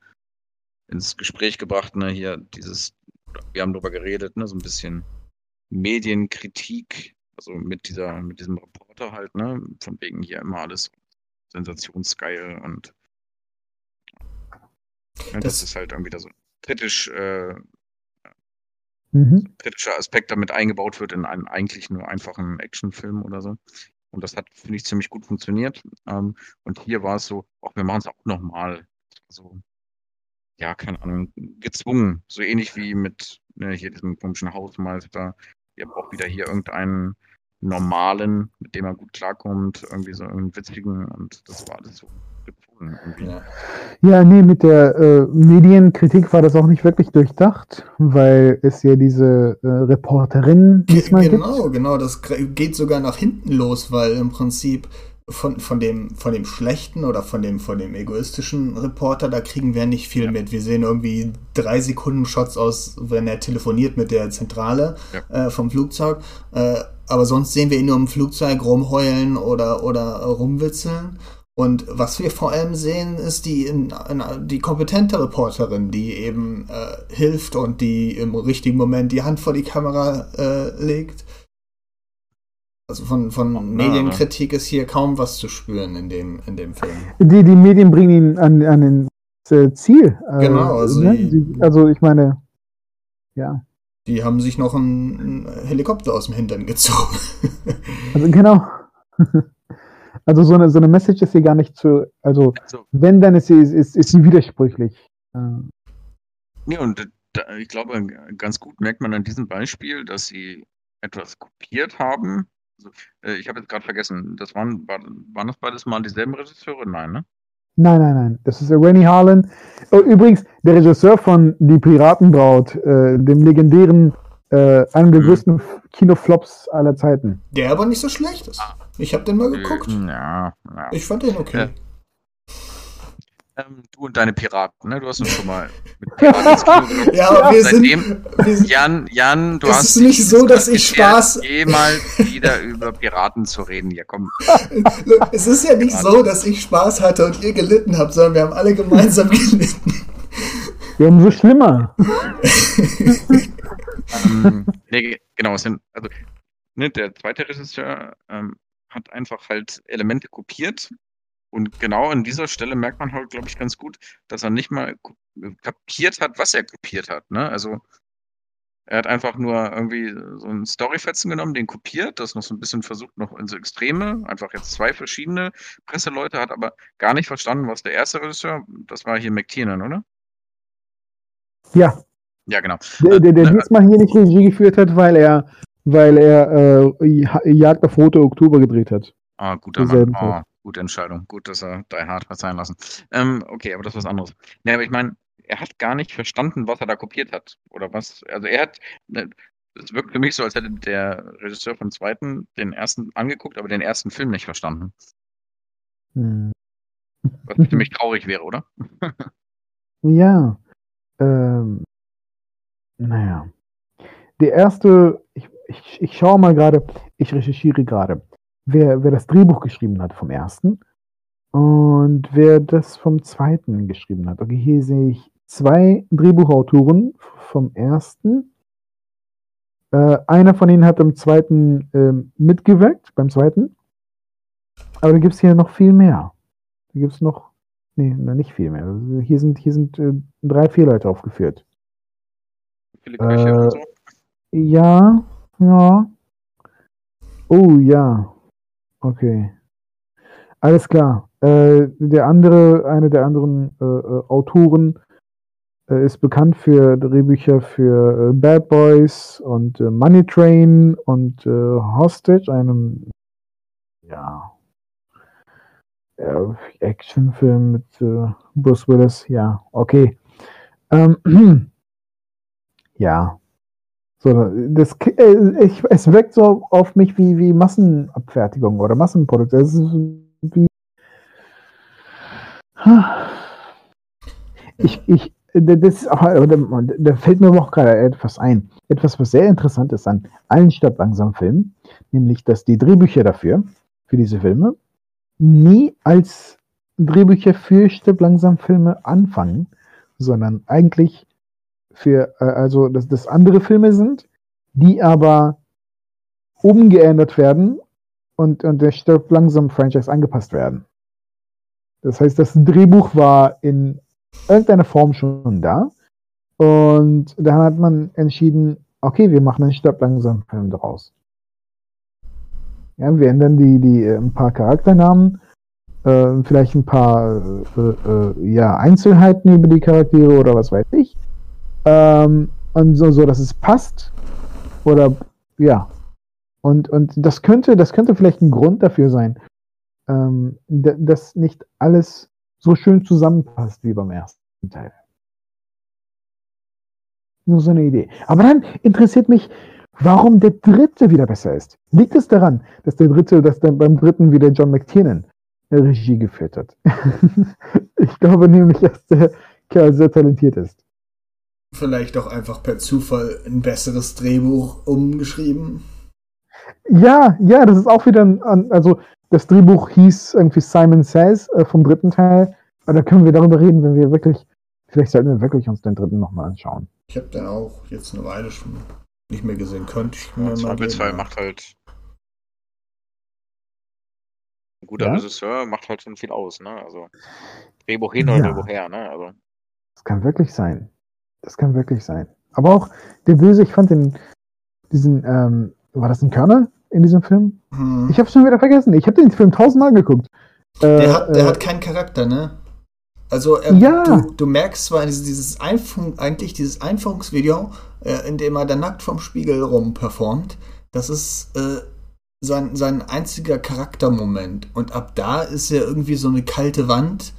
ins Gespräch gebracht, ne, hier dieses, wir haben darüber geredet, ne, so ein bisschen Medienkritik, also mit dieser, mit diesem Reporter halt, ne, von wegen hier immer alles sensationsgeil und das, das, ist halt irgendwie da so kritisch, äh, mhm. kritischer Aspekt damit eingebaut wird in einen eigentlich nur einfachen Actionfilm oder so. Und das hat, finde ich, ziemlich gut funktioniert. Ähm, und hier war es so, auch wir machen es auch nochmal. So, ja, keine Ahnung, gezwungen. So ähnlich wie mit ne, hier diesem komischen Hausmeister. Ihr braucht wieder hier irgendeinen normalen, mit dem er gut klarkommt, irgendwie so einen witzigen und das war alles so gezwungen. Ja. ja, nee, mit der äh, Medienkritik war das auch nicht wirklich durchdacht, weil es ja diese äh, Reporterin diesmal Genau, gibt. genau, das geht sogar nach hinten los, weil im Prinzip von, von, dem, von dem schlechten oder von dem, von dem egoistischen Reporter, da kriegen wir nicht viel ja. mit. Wir sehen irgendwie drei Sekunden Shots aus, wenn er telefoniert mit der Zentrale ja. äh, vom Flugzeug. Äh, aber sonst sehen wir ihn nur im Flugzeug rumheulen oder, oder rumwitzeln. Und was wir vor allem sehen, ist die, in, in, die kompetente Reporterin, die eben äh, hilft und die im richtigen Moment die Hand vor die Kamera äh, legt. Also von, von ja, Medienkritik ist hier kaum was zu spüren in dem, in dem Film. Die, die Medien bringen ihn an, an den äh, Ziel. Äh, genau, also, ne? die, also ich meine, ja. Die haben sich noch einen Helikopter aus dem Hintern gezogen. also genau. Also so eine, so eine Message ist hier gar nicht zu, also, also wenn, dann ist sie, ist, ist sie widersprüchlich. Nee, und da, ich glaube, ganz gut merkt man an diesem Beispiel, dass sie etwas kopiert haben, also, äh, ich habe jetzt gerade vergessen, das waren, war, waren das beides mal dieselben Regisseure? Nein, ne? Nein, nein, nein. Das ist Rennie Harlan. Oh, übrigens, der Regisseur von Die Piratenbraut, äh, dem legendären, äh, einem der hm. größten Kinoflops aller Zeiten. Der aber nicht so schlecht ist. Ich habe den mal geguckt. Ja, ja. Ich fand den okay. Ähm, du und deine Piraten, ne? Du hast uns schon mal mit Piraten ins Kino genommen. Ja, aber wir Seitdem, sind, wir sind, Jan, Jan, du es hast. Es ist nicht so, dass ich Spaß. Jemals wieder über Piraten zu reden. Ja, komm. es ist ja nicht Piraten. so, dass ich Spaß hatte und ihr gelitten habt, sondern wir haben alle gemeinsam gelitten. Ja, umso schlimmer. ähm, nee, genau, es sind, also, ne, der zweite Regisseur ähm, hat einfach halt Elemente kopiert und genau an dieser Stelle merkt man halt, glaube ich, ganz gut, dass er nicht mal kapiert hat, was er kopiert hat. Ne? Also er hat einfach nur irgendwie so einen Storyfetzen genommen, den kopiert, das noch so ein bisschen versucht, noch in so Extreme, einfach jetzt zwei verschiedene Presseleute, hat aber gar nicht verstanden, was der erste Regisseur, das war hier McTiernan, oder? Ja. Ja, genau. Der, der, der äh, diesmal hier nicht Regie geführt hat, weil er, weil er äh, Jagd auf Rote Oktober gedreht hat. Ah, guter Mann. Oh, Gute Entscheidung. Gut, dass er Die Hard hat sein lassen. Ähm, okay, aber das ist was anderes. Nee, aber ich meine, er hat gar nicht verstanden, was er da kopiert hat. Oder was. Also er hat. Ne, es wirkt für mich so, als hätte der Regisseur vom zweiten den ersten angeguckt, aber den ersten Film nicht verstanden. Hm. Was für mich traurig wäre, oder? ja. Ähm, naja. Der erste, ich, ich, ich schaue mal gerade, ich recherchiere gerade wer, wer das Drehbuch geschrieben hat vom ersten und wer das vom zweiten geschrieben hat. Okay, hier sehe ich zwei Drehbuchautoren vom ersten. Äh, einer von ihnen hat im zweiten äh, mitgewirkt, beim zweiten. Aber da gibt es hier noch viel mehr. Da gibt es noch, nee, nicht viel mehr. Also hier sind, hier sind äh, drei, vier Leute aufgeführt. Viele Köche und so? Ja, ja. Oh ja. Okay. Alles klar. Äh, der andere, eine der anderen äh, äh, Autoren äh, ist bekannt für Drehbücher für äh, Bad Boys und äh, Money Train und Hostage, einem ja, Actionfilm mit Bruce Willis. Ja, okay. Ähm, ja, so, das, äh, ich, es wirkt so auf mich wie, wie Massenabfertigung oder Massenproduktion. Es ist wie. Ich, ich, das da fällt mir auch gerade etwas ein. Etwas, was sehr interessant ist an allen Stadt langsam Filmen, nämlich, dass die Drehbücher dafür, für diese Filme, nie als Drehbücher für Stirb langsam Filme anfangen, sondern eigentlich für, äh, also dass das andere Filme sind, die aber umgeändert werden und, und der Stirb langsam Franchise angepasst werden. Das heißt, das Drehbuch war in irgendeiner Form schon da und dann hat man entschieden, okay, wir machen einen Stirb langsam Film daraus. Ja, wir ändern die, die äh, ein paar Charakternamen, äh, vielleicht ein paar äh, äh, ja, Einzelheiten über die Charaktere oder was weiß ich. Ähm, und so, so, dass es passt. Oder ja. Und, und das könnte, das könnte vielleicht ein Grund dafür sein, ähm, dass nicht alles so schön zusammenpasst wie beim ersten Teil. Nur so eine Idee. Aber dann interessiert mich, warum der dritte wieder besser ist. Liegt es daran, dass der dritte, dass der beim dritten wieder John McTiernan Regie geführt hat? ich glaube nämlich, dass der Kerl sehr talentiert ist. Vielleicht auch einfach per Zufall ein besseres Drehbuch umgeschrieben. Ja, ja, das ist auch wieder ein, also das Drehbuch hieß irgendwie Simon Says äh, vom dritten Teil. Aber da können wir darüber reden, wenn wir wirklich, vielleicht sollten wir wirklich uns den dritten nochmal anschauen. Ich habe den auch jetzt eine Weile schon nicht mehr gesehen. Könnte ich mir ja, mal geben. 2 macht halt ein guter ja? Regisseur macht halt schon viel aus, ne? Also Drehbuch hin oder ja. Drehbuch her, ne? Also. Das kann wirklich sein. Das kann wirklich sein. Aber auch der Böse, ich fand den, diesen, ähm, war das ein Körner in diesem Film? Hm. Ich habe schon wieder vergessen. Ich habe den Film tausendmal geguckt. Der, äh, hat, der äh, hat keinen Charakter, ne? Also äh, ja. du, du, merkst zwar dieses, dieses eigentlich dieses Einführungsvideo, äh, in dem er dann nackt vom Spiegel rum performt, das ist äh, sein, sein einziger Charaktermoment. Und ab da ist er irgendwie so eine kalte Wand.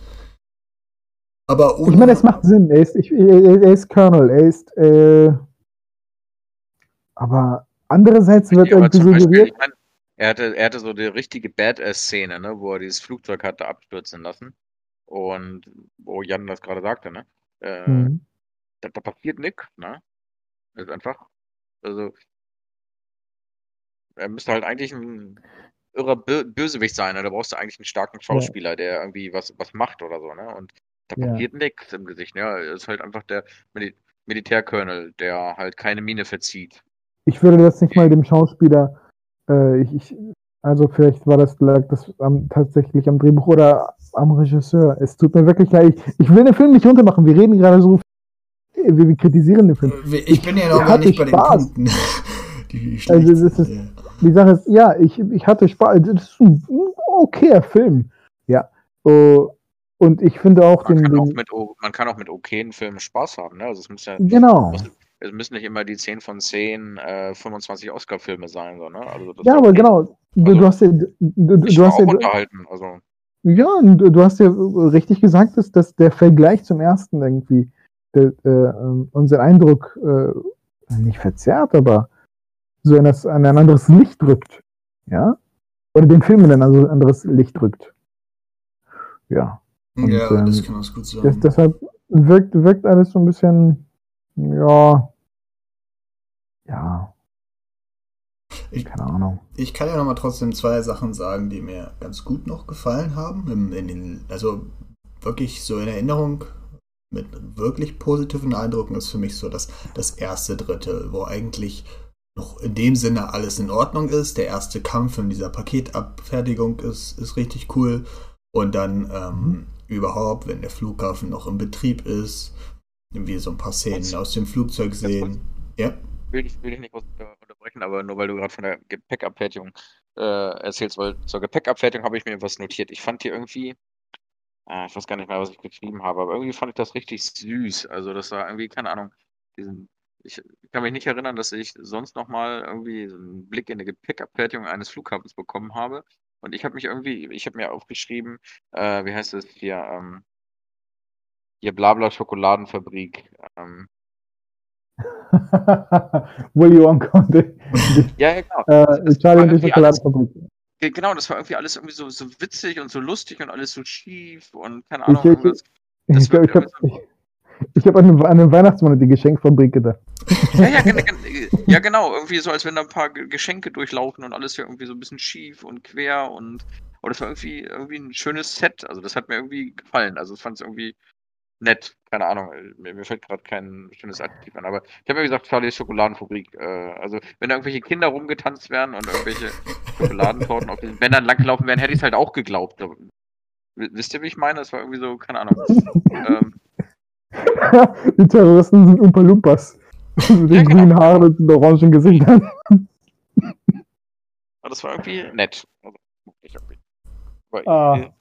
Aber ohne. Ich meine, es macht Sinn. Er ist, ich, er ist Colonel. Er ist. Äh, aber andererseits wird irgendwie suggeriert. Ich mein, er, hatte, er hatte so die richtige Badass-Szene, ne, wo er dieses Flugzeug hatte abstürzen lassen. Und wo Jan das gerade sagte, ne? Äh, mhm. da, da, passiert nichts, ne? Das ist einfach. Also, er müsste halt eigentlich ein irrer Bösewicht sein. Ne? Da brauchst du eigentlich einen starken Schauspieler, ja. der irgendwie was, was macht oder so. Ne? Und da passiert ja. nichts im Gesicht. Ne? Er ist halt einfach der Mil Militärkölnel, der halt keine Mine verzieht. Ich würde das nicht mal dem Schauspieler, äh, ich, ich, also vielleicht war das, lag das am, tatsächlich am Drehbuch oder am Regisseur. Es tut mir wirklich leid. Ich, ich will den Film nicht runtermachen. Wir reden gerade so, wir, wir kritisieren den Film. Ich, ich bin ja noch gar nicht bei Spaß. den Punkten. die also das ist, die Sache ist, ja, ich, ich hatte Spaß. Das ist ein okayer Film. Ja. Uh, und ich finde auch man den. Kann den auch mit, man kann auch mit okayen Filmen Spaß haben, ne? Also es muss ja. Genau. Muss, es müssen nicht immer die 10 von 10 äh, 25 Oscar-Filme sein, so, ne? Also ja, aber okay. genau. Du, also, du hast ja. Du, du hast ja unterhalten, also. Ja, du, hast ja richtig gesagt, dass, dass der Vergleich zum ersten irgendwie der, äh, ähm, unseren Eindruck äh, nicht verzerrt, aber so in, das, in ein anderes Licht drückt. Ja? Oder den Film in ein anderes Licht drückt. Ja. Und, ja, ähm, das kann man gut sagen. Das, deshalb wirkt, wirkt alles so ein bisschen, ja, ja. Ich, Keine Ahnung. Ich kann ja noch mal trotzdem zwei Sachen sagen, die mir ganz gut noch gefallen haben. In, in den, also wirklich so in Erinnerung mit wirklich positiven Eindrücken ist für mich so das, das erste Drittel, wo eigentlich noch in dem Sinne alles in Ordnung ist. Der erste Kampf in dieser Paketabfertigung ist, ist richtig cool. Und dann ähm, mhm. Überhaupt, wenn der Flughafen noch in Betrieb ist, wir so ein paar Szenen aus dem Flugzeug sehen. Ja. Will ich, will ich nicht unterbrechen, aber nur weil du gerade von der Gepäckabfertigung äh, erzählst, weil zur Gepäckabfertigung habe ich mir was notiert. Ich fand hier irgendwie, äh, ich weiß gar nicht mehr, was ich geschrieben habe, aber irgendwie fand ich das richtig süß. Also das war irgendwie, keine Ahnung, diesen ich kann mich nicht erinnern, dass ich sonst noch mal irgendwie einen Blick in die Gepäckabfertigung eines Flughafens bekommen habe. Und ich habe mich irgendwie, ich habe mir aufgeschrieben, äh, wie heißt es hier, ähm, hier Blabla Schokoladenfabrik. Ähm, Willy Wonka und ja, ja, genau. Äh, die Schokoladenfabrik. Genau, das war irgendwie alles irgendwie so, so witzig und so lustig und alles so schief und keine Ahnung. Ich, ich, ich, ich, ich, ich, ich habe an, an den Weihnachtsmann die Geschenkfabrik gedacht. Ja, ja, ja, genau. Irgendwie so, als wenn da ein paar Geschenke durchlaufen und alles irgendwie so ein bisschen schief und quer und aber das war irgendwie, irgendwie ein schönes Set. Also das hat mir irgendwie gefallen. Also ich fand es irgendwie nett. Keine Ahnung, mir, mir fällt gerade kein schönes Adjektiv an. Aber ich habe ja gesagt, Charlie's Schokoladenfabrik. Äh, also wenn da irgendwelche Kinder rumgetanzt wären und irgendwelche Schokoladentorten auf den Bändern langgelaufen wären, hätte ich es halt auch geglaubt. Wisst ihr, wie ich meine? Das war irgendwie so, keine Ahnung. ähm, die Terroristen sind Umpa Lumpas. Mit den ja, genau. grünen Haaren und den orangen Gesichtern. Aber das war irgendwie nett. Also, aber, ah.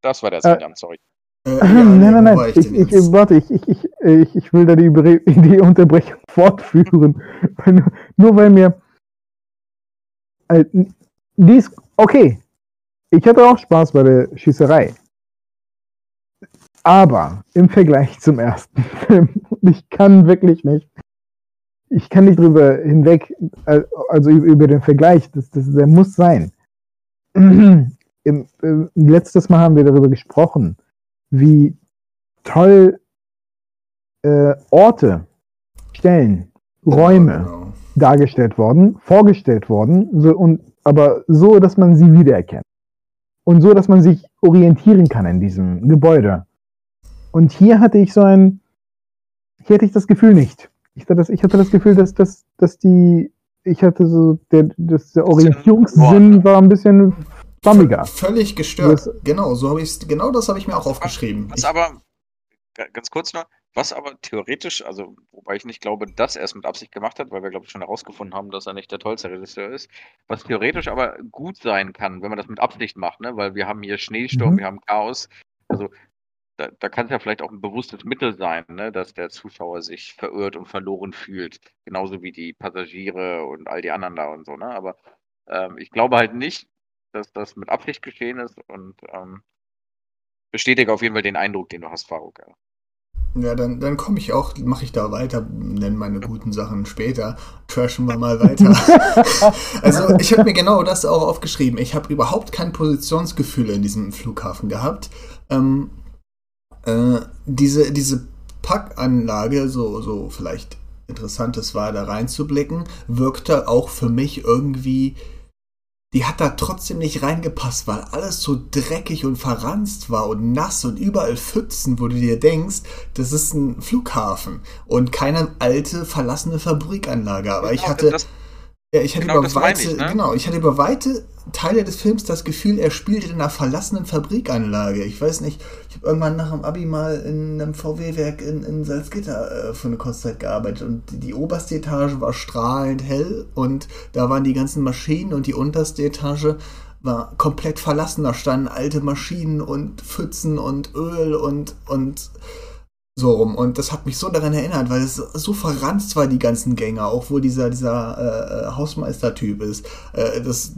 Das war der Sedan, äh, sorry. Äh, ja, nein, nein, nein. Ich, ich, ich, warte, ich, ich, ich, ich will da die, die Unterbrechung fortführen. weil, nur weil mir. Äh, dies, okay. Ich hatte auch Spaß bei der Schießerei. Aber im Vergleich zum ersten Film, ich kann wirklich nicht, ich kann nicht drüber hinweg, äh, also über den Vergleich, das, das, der muss sein. Im, im, letztes Mal haben wir darüber gesprochen, wie toll äh, Orte, Stellen, Räume genau. dargestellt worden, vorgestellt worden, so, und, aber so, dass man sie wiedererkennt. Und so, dass man sich orientieren kann in diesem Gebäude. Und hier hatte ich so ein, hier hatte ich das Gefühl nicht. Ich hatte das, ich hatte das Gefühl, dass, dass, dass die, ich hatte so, der, das, der Orientierungssinn war ein bisschen schwammiger. Völlig gestört. Das, genau, so habe ich genau das habe ich mir auch aufgeschrieben. Was aber, ganz kurz noch, was aber theoretisch, also wobei ich nicht glaube, dass er es mit Absicht gemacht hat, weil wir glaube ich schon herausgefunden haben, dass er nicht der tollste Regisseur ist, was theoretisch aber gut sein kann, wenn man das mit Absicht macht, ne? Weil wir haben hier Schneesturm, mhm. wir haben Chaos. Also da, da kann es ja vielleicht auch ein bewusstes Mittel sein, ne, dass der Zuschauer sich verirrt und verloren fühlt. Genauso wie die Passagiere und all die anderen da und so, ne? Aber ähm, ich glaube halt nicht, dass das mit Absicht geschehen ist und ähm, bestätige auf jeden Fall den Eindruck, den du hast, Faruk. Ja. Ja, dann, dann komme ich auch, mache ich da weiter, nenne meine guten Sachen später, trashen wir mal weiter. also ich habe mir genau das auch aufgeschrieben. Ich habe überhaupt kein Positionsgefühl in diesem Flughafen gehabt. Ähm, äh, diese, diese Packanlage, so, so vielleicht interessantes war, da reinzublicken, wirkte auch für mich irgendwie, die hat da trotzdem nicht reingepasst, weil alles so dreckig und verranzt war und nass und überall Pfützen, wo du dir denkst, das ist ein Flughafen und keine alte, verlassene Fabrikanlage. Aber ich hatte. Das, ja, ich hatte genau über weite, ich, ne? genau, ich hatte über weite Teile des Films das Gefühl, er spielt in einer verlassenen Fabrikanlage. Ich weiß nicht, ich habe irgendwann nach dem Abi mal in einem VW-Werk in, in Salzgitter äh, für eine Kurzzeit gearbeitet und die, die, oberste Etage war strahlend hell und da waren die ganzen Maschinen und die unterste Etage war komplett verlassen. Da standen alte Maschinen und Pfützen und Öl und, und so rum. Und das hat mich so daran erinnert, weil es so verranzt war, die ganzen Gänge, auch wo dieser, dieser äh, äh, Hausmeister-Typ ist. Äh, das,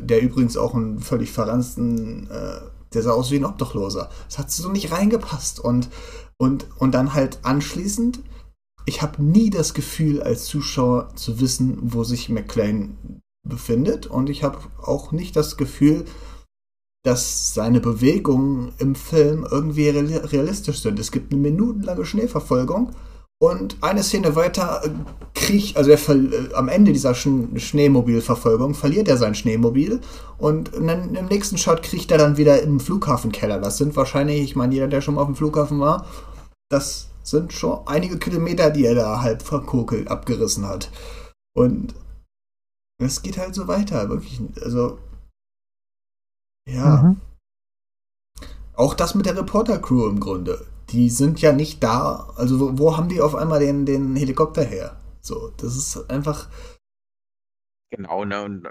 der übrigens auch einen völlig verranzten, äh, der sah aus wie ein Obdachloser. Das hat so nicht reingepasst. Und, und, und dann halt anschließend, ich habe nie das Gefühl, als Zuschauer zu wissen, wo sich McLean befindet. Und ich habe auch nicht das Gefühl, dass seine Bewegungen im Film irgendwie realistisch sind. Es gibt eine minutenlange Schneeverfolgung und eine Szene weiter äh, kriegt, also er äh, am Ende dieser Sch Schneemobilverfolgung verliert er sein Schneemobil und dann, im nächsten Shot kriegt er dann wieder im Flughafenkeller. Das sind wahrscheinlich, ich meine, jeder, der schon mal auf dem Flughafen war, das sind schon einige Kilometer, die er da halb verkokelt abgerissen hat. Und es geht halt so weiter, wirklich. Also ja. Mhm. Auch das mit der Reporter-Crew im Grunde. Die sind ja nicht da. Also, wo, wo haben die auf einmal den, den Helikopter her? So, das ist einfach. Genau, ne? Und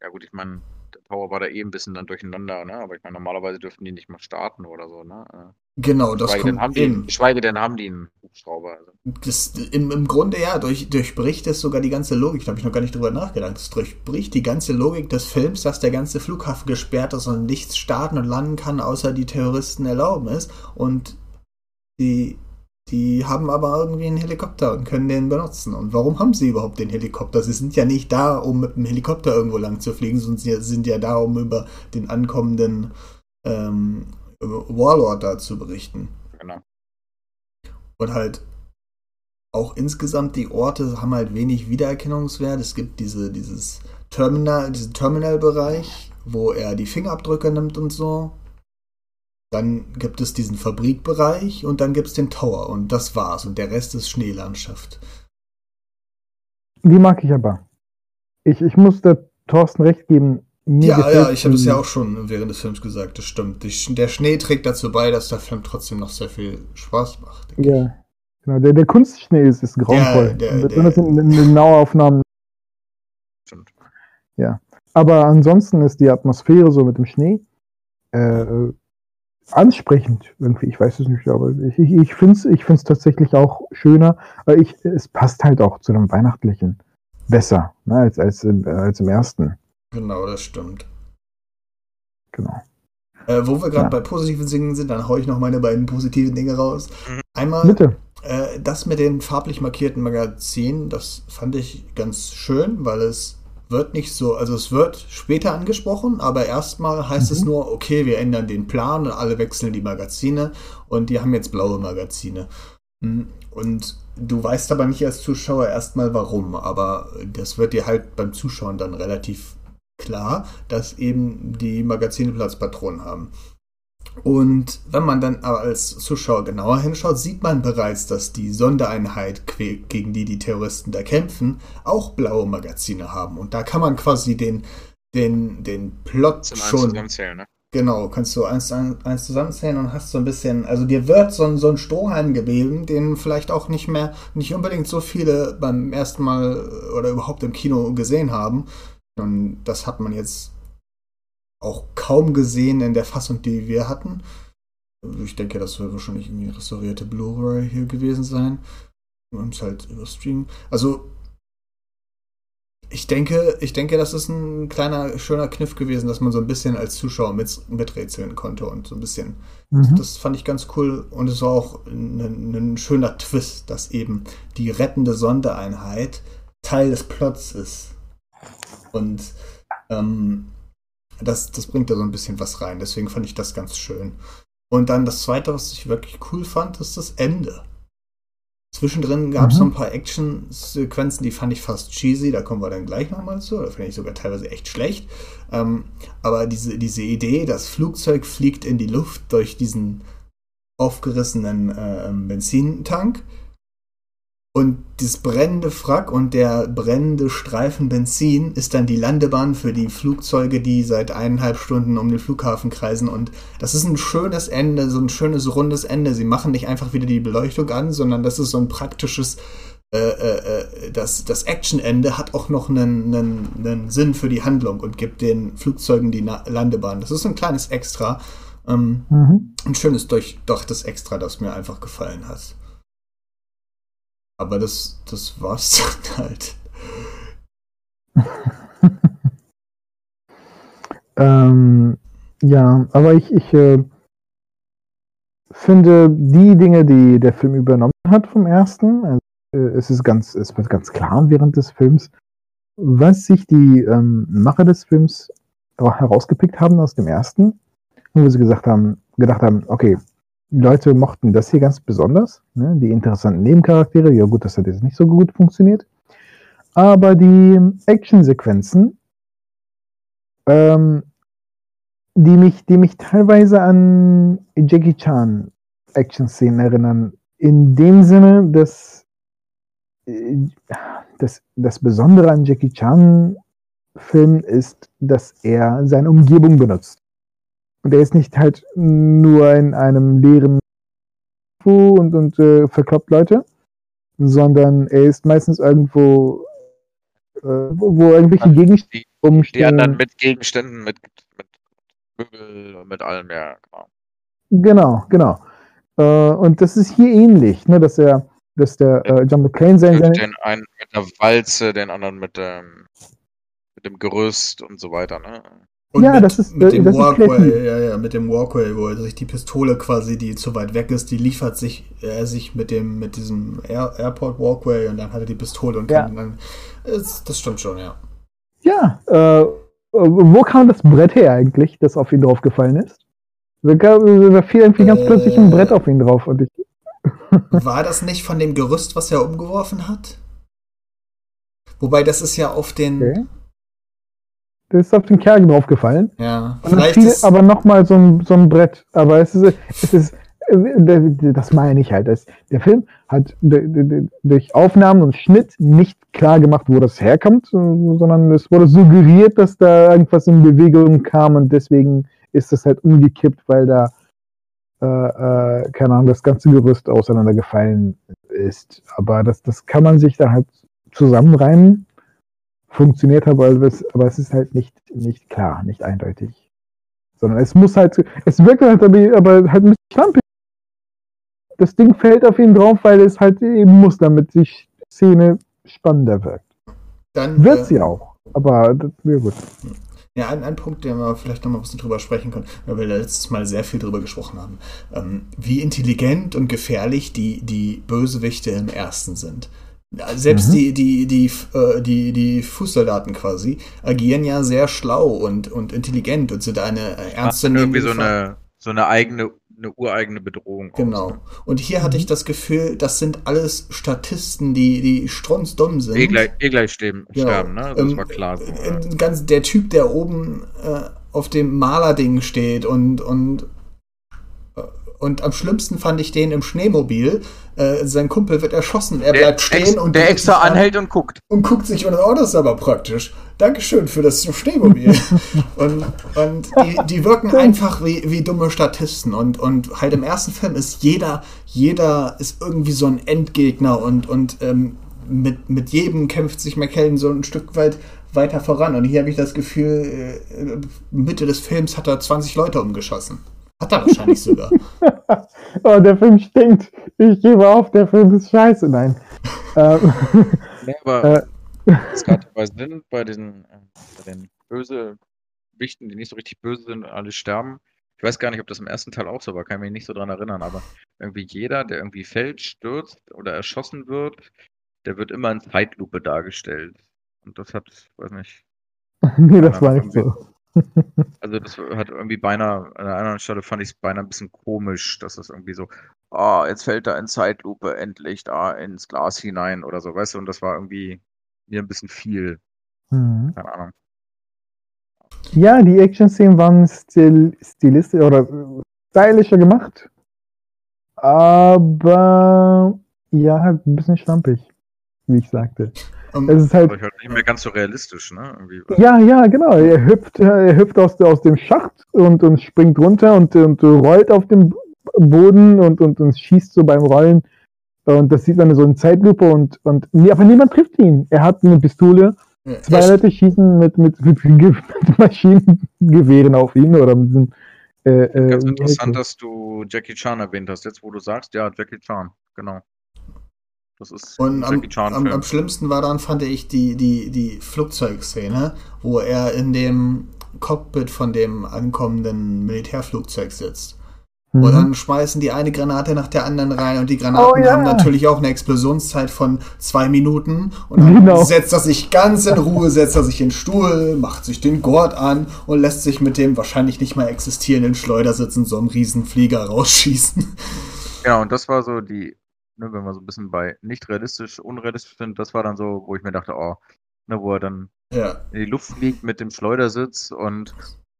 ja, gut, ich meine, der Tower war da eh ein bisschen dann durcheinander, ne? Aber ich meine, normalerweise dürften die nicht mal starten oder so, ne? Genau, das schweige kommt denn haben die, Geschweige denn haben die einen Hubschrauber. Also. Das, im, Im Grunde ja, durch, durchbricht es sogar die ganze Logik. Da habe ich noch gar nicht drüber nachgedacht. Es durchbricht die ganze Logik des Films, dass der ganze Flughafen gesperrt ist und nichts starten und landen kann, außer die Terroristen erlauben es. Und die die haben aber irgendwie einen Helikopter und können den benutzen. Und warum haben sie überhaupt den Helikopter? Sie sind ja nicht da, um mit dem Helikopter irgendwo lang zu fliegen, sondern sie sind ja da, um über den ankommenden ähm, Warlord da zu berichten. Genau. Und halt auch insgesamt die Orte haben halt wenig Wiedererkennungswert. Es gibt diese, dieses Terminal, diesen Terminalbereich, wo er die Fingerabdrücke nimmt und so. Dann gibt es diesen Fabrikbereich und dann gibt es den Tower und das war's. Und der Rest ist Schneelandschaft. Die mag ich aber. Ich, ich muss der Thorsten recht geben. Mir ja, ja, ich habe es ja auch schon während des Films gesagt, das stimmt. Der Schnee trägt dazu bei, dass der Film trotzdem noch sehr viel Spaß macht. Ja, genau. Der, der Kunstschnee ist, ist grauenvoll. der- der- in, in den Nauaufnahmen. Stimmt. Aber ansonsten ist die Atmosphäre so mit dem Schnee äh, ansprechend irgendwie. Ich weiß es nicht, aber ich, ich, ich finde es ich find's tatsächlich auch schöner. Ich, es passt halt auch zu dem Weihnachtlichen besser ne, als, als, im, äh, als im ersten. Genau, das stimmt. Genau. Äh, wo wir gerade Ja. bei positiven Dingen sind, dann hau ich noch meine beiden positiven Dinge raus. Mhm. Einmal Bitte. äh, das mit den farblich markierten Magazinen, das fand ich ganz schön, weil es wird nicht so, also es wird später angesprochen, aber erstmal heißt es Mhm. nur, okay, wir ändern den Plan und alle wechseln die Magazine und die haben jetzt blaue Magazine. Mm, Und du weißt aber nicht als Zuschauer erstmal warum, aber das wird dir halt beim Zuschauen dann relativ klar, dass eben die Magazine Platzpatronen haben. Und wenn man dann aber als Zuschauer genauer hinschaut, sieht man bereits, dass die Sondereinheit, gegen die die Terroristen da kämpfen, auch blaue Magazine haben. Und da kann man quasi den, den, den Plot Zum schon zusammenzählen, ne? Genau, kannst du eins, eins, eins zusammenzählen und hast so ein bisschen, also dir wird so ein, so ein Strohhalm gegeben, den vielleicht auch nicht mehr, nicht unbedingt so viele beim ersten Mal oder überhaupt im Kino gesehen haben. Und das hat man jetzt auch kaum gesehen in der Fassung, die wir hatten. Ich denke, das wird wahrscheinlich irgendwie restaurierte Blu-ray hier gewesen sein. Wir haben es halt über Stream. Also, ich denke, ich denke, das ist ein kleiner, schöner Kniff gewesen, dass man so ein bisschen als Zuschauer mit, miträtseln konnte und so ein bisschen. Mhm. Das fand ich ganz cool und es war auch ein, ein schöner Twist, dass eben die rettende Sondereinheit Teil des Plots ist. Und ähm, das, das bringt da so ein bisschen was rein. Deswegen fand ich das ganz schön. Und dann das zweite, was ich wirklich cool fand, ist das Ende. Zwischendrin gab es Mhm. so ein paar Action-Sequenzen, die fand ich fast cheesy, da kommen wir dann gleich nochmal zu. Da finde ich sogar teilweise echt schlecht. Ähm, aber diese, diese Idee, das Flugzeug fliegt in die Luft durch diesen aufgerissenen äh, Benzintank und dieses brennende Frack und der brennende Streifen Benzin ist dann die Landebahn für die Flugzeuge, die seit eineinhalb Stunden um den Flughafen kreisen. Und das ist ein schönes Ende, so ein schönes rundes Ende. Sie machen nicht einfach wieder die Beleuchtung an, sondern das ist so ein praktisches, äh, äh, äh, das, das Actionende hat auch noch einen, einen, einen Sinn für die Handlung und gibt den Flugzeugen die Na Landebahn. Das ist ein kleines Extra. Ähm, Mhm. ein schönes durchdachtes Extra, das mir einfach gefallen hat. Aber das, das war's dann halt. Ähm, ja, aber ich, ich äh, finde die Dinge, die der Film übernommen hat vom ersten, also, äh, es ist ganz, es wird ganz klar während des Films, was sich die ähm, Macher des Films herausgepickt haben aus dem ersten, wo sie gesagt haben, gedacht haben, okay, Leute mochten das hier ganz besonders, ne? die interessanten Nebencharaktere, ja gut, das hat jetzt nicht so gut funktioniert, aber die Actionsequenzen, ähm, die mich, die mich teilweise an Jackie Chan Action-Szenen erinnern. In dem Sinne, dass äh, das, das Besondere an Jackie Chan Filmen ist, dass er seine Umgebung benutzt. Und er ist nicht halt nur in einem leeren und, und äh, verkloppt Leute, sondern er ist meistens irgendwo, äh, wo, irgendwelche Gegenstände Die, die umstehen. anderen mit Gegenständen, mit, mit Möbel und mit allem, ja, genau. Genau, genau. Äh, und das ist hier ähnlich, ne, dass er, dass der äh, John McClane sein, seine, den einen mit der Walze, den anderen mit dem, mit dem Gerüst und so weiter, ne? Und Ja, mit, das ist- mit dem das ist Walkway, ja, ja, mit dem Walkway, wo er sich die Pistole quasi, die zu weit weg ist, die liefert sich er sich mit dem, mit diesem Air, Airport Walkway und dann hat er die Pistole und Ja. dann. Das, das stimmt schon, ja. ja, äh, wo kam das Brett her eigentlich, das auf ihn draufgefallen ist? Da fiel irgendwie ganz Äh. plötzlich ein Brett auf ihn drauf und ich, War das nicht von dem Gerüst, was er umgeworfen hat? Wobei, das ist ja auf den. okay. Der ist auf den Kerl draufgefallen. Ja, Und vielleicht fiel ist, aber nochmal so ein, so ein Brett. Aber es ist, es ist, das meine ich halt. Das, der Film hat durch Aufnahmen und Schnitt nicht klar gemacht, wo das herkommt, so- sondern es wurde suggeriert, dass da irgendwas in Bewegung kam und deswegen ist das halt umgekippt, weil da, äh, äh, keine Ahnung, das ganze Gerüst auseinandergefallen ist. Aber das, das kann man sich dann halt zusammenreimen. Funktioniert aber, es- aber es ist halt nicht, nicht klar, nicht eindeutig. Sondern es muss halt, es wirkt halt aber, halt ein bisschen schlampig. Das Ding fällt auf ihn drauf, weil es halt eben muss, damit die Szene spannender wirkt. dann Wird äh, sie auch. Aber das wäre gut. Ja, ein, ein Punkt, den wir vielleicht noch mal ein bisschen drüber sprechen können, weil wir letztes Mal sehr viel drüber gesprochen haben. Ähm, wie intelligent und gefährlich die, die Bösewichte im ersten sind. Selbst Mhm. die, die, die, äh, die, die Fußsoldaten quasi agieren ja sehr schlau und, und intelligent und sind eine äh, ernste dann irgendwie so eine, so eine eigene, eine ureigene Bedrohung. Genau. ne? Und hier hatte ich das Gefühl, das sind alles Statisten, die, die strunzdumm sind. Eh gleich, eh gleich sterben, Genau. sterben ne? Also Das Ähm, war klar. So, äh, ganz, der Typ, der oben äh, auf dem Malerding steht und, und, und am schlimmsten fand ich den im Schneemobil. Äh, sein Kumpel wird erschossen. Er bleibt stehen ex, und der guckt extra anhält und guckt. und guckt sich und oh, das ist aber praktisch. Dankeschön für das Schneemobil. und und die, die wirken einfach wie, wie dumme Statisten. Und, und halt im ersten Film ist jeder, jeder ist irgendwie so ein Endgegner und, und ähm, mit, mit jedem kämpft sich McKellen so ein Stück weit weiter voran. Und hier habe ich das Gefühl, äh, Mitte des Films hat er 20 Leute umgeschossen. Hat er wahrscheinlich sogar. Oh, der Film stinkt. Ich gebe auf, der Film ist scheiße. Nein. ähm, Nee, aber Äh. es gab bei Sinn, bei diesen, äh, bei den Bösewichten, die nicht so richtig böse sind, alle sterben. Ich weiß gar nicht, ob das im ersten Teil auch so war, kann ich mich nicht so dran erinnern, aber irgendwie jeder, der irgendwie fällt, stürzt oder erschossen wird, der wird immer in Zeitlupe dargestellt. Und das hat, weiß nicht, nee, das war nicht so. Also das hat irgendwie beinahe, an einer anderen Stelle fand ich es beinahe ein bisschen komisch, dass das irgendwie so, ah, jetzt fällt er in Zeitlupe endlich da ins Glas hinein oder so, weißt du, und das war irgendwie mir ein bisschen viel, Mhm. keine Ahnung. Ja, die Action-Szenen waren stil stilistisch oder stylischer gemacht. Aber ja, halt ein bisschen schlampig, wie ich sagte. Es ist halt halt nicht mehr ganz so realistisch, ne? Irgendwie. Ja, ja, genau. Er hüpft, er hüpft aus, aus dem Schacht und, und springt runter und, und rollt auf dem Boden und, und, und schießt so beim Rollen. Und das sieht man so in Zeitlupe und, und nee, aber niemand trifft ihn. Er hat eine Pistole. ja, Zwei Leute schießen mit, mit, mit, mit Maschinengewehren auf ihn oder mit diesem, äh, äh, Ganz interessant, das? dass du Jackie Chan erwähnt hast. Jetzt, wo du sagst, ja, Jackie Chan, genau. Das ist Und ein am, am, am schlimmsten war dann, fand ich, die, die, die Flugzeugszene, wo er in dem Cockpit von dem ankommenden Militärflugzeug sitzt. Und Mhm. dann schmeißen die eine Granate nach der anderen rein und die Granaten Oh, ja. haben natürlich auch eine Explosionszeit von zwei Minuten. Und dann Genau. setzt er sich ganz in Ruhe, setzt er sich in den Stuhl, macht sich den Gurt an und lässt sich mit dem wahrscheinlich nicht mal existierenden Schleudersitz in so einem Riesenflieger rausschießen. Genau, und das war so die, ne, wenn wir so ein bisschen bei nicht realistisch, unrealistisch sind, das war dann so, wo ich mir dachte, oh, ne, wo er dann Ja. in die Luft fliegt mit dem Schleudersitz und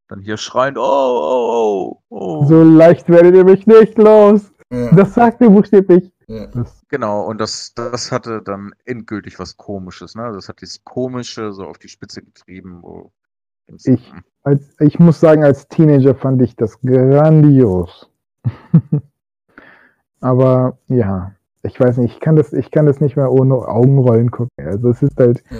dann hier schreiend, oh, oh, oh, oh. So leicht werdet ihr mich nicht los. ja, Das sagt er buchstäblich. ja. Genau, und das, das hatte dann endgültig was Komisches, ne? Das hat dieses Komische so auf die Spitze getrieben, wo Ich- als, ich muss sagen, als Teenager fand ich das grandios. Aber ja, ich weiß nicht, ich kann das, ich kann das nicht mehr ohne Augenrollen gucken. Also es ist halt ja.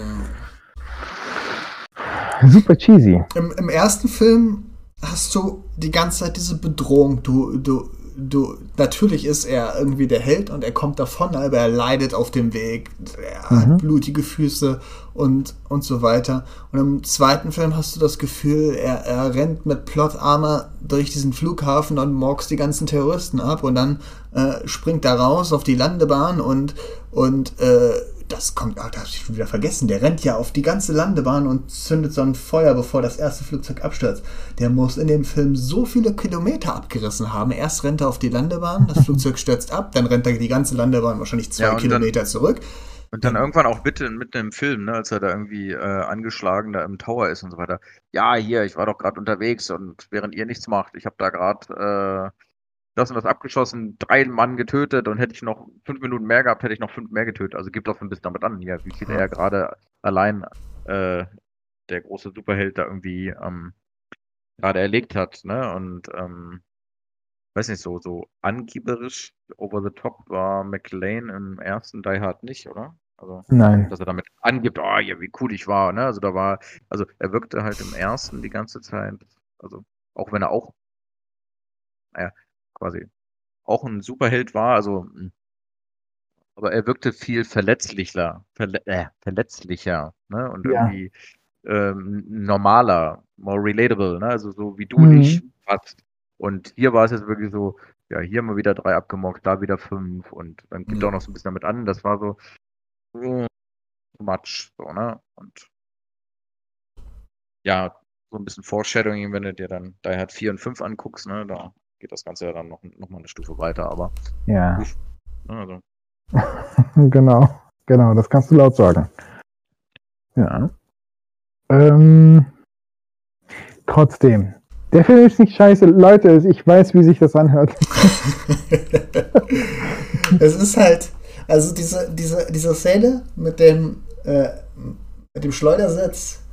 super cheesy. Im, Im ersten Film hast du die ganze Zeit diese Bedrohung. Du, du, du, natürlich ist er irgendwie der Held und er kommt davon, aber er leidet auf dem Weg. Er Mhm. hat blutige Füße und, und so weiter. Und im zweiten Film hast du das Gefühl, er, er rennt mit Plot Armor durch diesen Flughafen und morgst die ganzen Terroristen ab und dann äh, springt er raus auf die Landebahn und, und äh, das kommt, ach, das hab ich schon wieder vergessen. Der rennt ja auf die ganze Landebahn und zündet so ein Feuer, bevor das erste Flugzeug abstürzt. Der muss in dem Film so viele Kilometer abgerissen haben. Erst rennt er auf die Landebahn, das Flugzeug stürzt ab, dann rennt er die ganze Landebahn wahrscheinlich zwei Ja, und dann- Kilometer zurück. Und dann irgendwann auch bitte mitten im Film, ne, als er da irgendwie äh, angeschlagen da im Tower ist und so weiter. Ja, hier, ich war doch gerade unterwegs und während ihr nichts macht, ich habe da gerade äh, das und das abgeschossen, drei Mann getötet und hätte ich noch fünf Minuten mehr gehabt, hätte ich noch fünf mehr getötet. Also gibt doch ein bisschen damit an, hier, wie viel er gerade allein äh, der große Superheld da irgendwie ähm, gerade erlegt hat, ne? Und ähm, weiß nicht, so, so angeberisch over the top war McLean im ersten Die Hard nicht, oder? Also, Nein. dass er damit angibt, oh ja, wie cool ich war, ne? Also da war, also er wirkte halt im ersten die ganze Zeit, also auch wenn er auch, naja, quasi auch ein Superheld war, also hm, aber er wirkte viel verletzlicher, verle äh, verletzlicher, ne? Und Ja. irgendwie ähm, normaler, more relatable, ne? Also so wie du Mhm. und ich fast. Und hier war es jetzt wirklich so, ja, hier mal wieder drei abgemockt, da wieder fünf und dann gibt Mhm. auch noch so ein bisschen damit an, das war so mm, too much, so, ne? Und ja, so ein bisschen Foreshadowing, wenn du dir dann Die Hard 4 und 5 anguckst, ne? Da geht das Ganze ja dann noch, noch mal eine Stufe weiter, aber Ja, also genau. Genau, das kannst du laut sagen. Ja. Ähm, trotzdem. Der Film ist nicht scheiße. Leute, ich weiß, wie sich das anhört. es ist halt, also diese, diese, diese Szene mit dem, äh, mit dem Schleudersitz,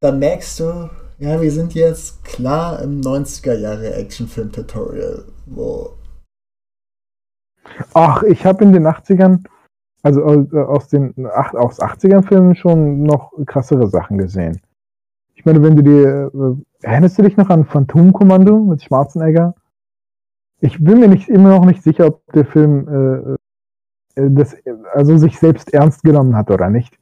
da merkst du, ja, wir sind jetzt klar im 90er Jahre Actionfilm-Tutorial, wo Ach, ich habe in den 80ern, also aus, aus den aus 80ern Filmen schon noch krassere Sachen gesehen. Ich meine, wenn du dir, äh, erinnerst du dich noch an Phantomkommando mit Schwarzenegger? Ich bin mir nicht, immer noch nicht sicher, ob der Film äh, äh, das, also sich selbst ernst genommen hat oder nicht.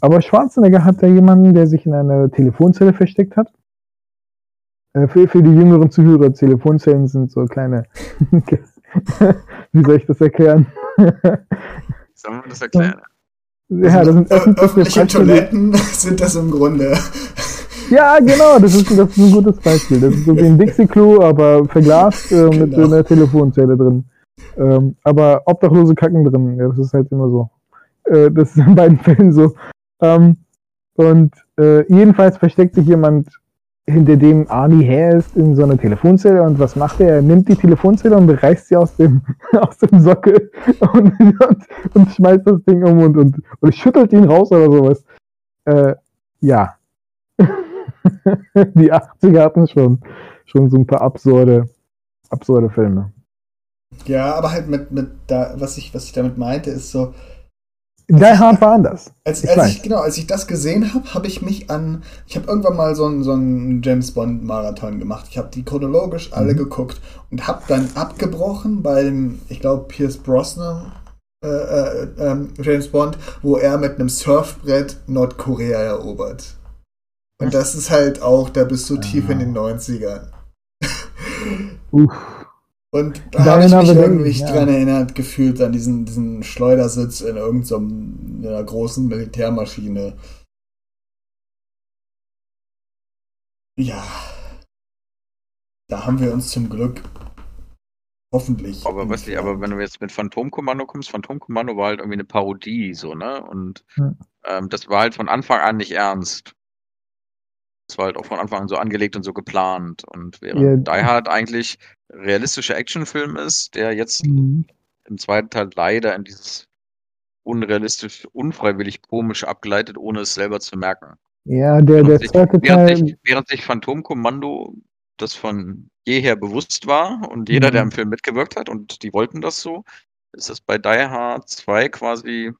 Aber Schwarzenegger hat da jemanden, der sich in einer Telefonzelle versteckt hat. Äh, für, für die jüngeren Zuhörer, Telefonzellen sind so kleine, wie soll ich das erklären? Sollen wir das erklären? Ja, das sind öffentliche öffentliche. Toiletten sind das im Grunde. Ja, genau, das ist, das ist ein gutes Beispiel. Das ist so wie ein Dixie-Klo, aber verglast äh, mit Genau. einer Telefonzelle drin. Ähm, aber Obdachlose kacken drin. Ja, das ist halt immer so. Äh, das ist in beiden Fällen so. Ähm, und äh, jedenfalls versteckt sich jemand, hinter dem Arnie her ist, in so einer Telefonzelle. Und was macht er? Er nimmt die Telefonzelle und reißt sie aus dem, aus dem Sockel und, und, und schmeißt das Ding um und, und, und schüttelt ihn raus oder sowas. Äh, ja. die 80er hatten schon, schon so ein paar absurde, absurde Filme. Ja, aber halt mit, mit da, was ich, was ich damit meinte, ist so, Die Hard war anders. Als, Ich als ich, genau, als ich das gesehen habe, habe ich mich an. Ich habe irgendwann mal so einen so einen James Bond Marathon gemacht. Ich habe die chronologisch alle Mhm. geguckt und habe dann abgebrochen beim, ich glaube, Pierce Brosnan äh, äh, ähm, James Bond, wo er mit einem Surfbrett Nordkorea erobert. Und das ist halt auch, da bist du tief in den 90ern. Uff. Und da habe ich mich irgendwie ja. dran erinnert, gefühlt an diesen, diesen Schleudersitz in irgendeiner großen Militärmaschine. Ja. Da haben wir uns zum Glück hoffentlich. Aber weißt du, aber wenn du jetzt mit Phantomkommando kommst, Phantomkommando war halt irgendwie eine Parodie, so, ne? Und Hm. ähm, das war halt von Anfang an nicht ernst. Das war halt auch von Anfang an so angelegt und so geplant. Und während Ja. Die Hard eigentlich realistischer Actionfilm ist, der jetzt Mhm. im zweiten Teil leider in dieses unrealistisch, unfreiwillig komisch abgleitet, ohne es selber zu merken. Ja, der, der Während sich- zweite Während Teil. sich, während sich Phantomkommando das von jeher bewusst war und jeder, der Mhm. im Film mitgewirkt hat und die wollten das so, ist es bei Die Hard 2 quasi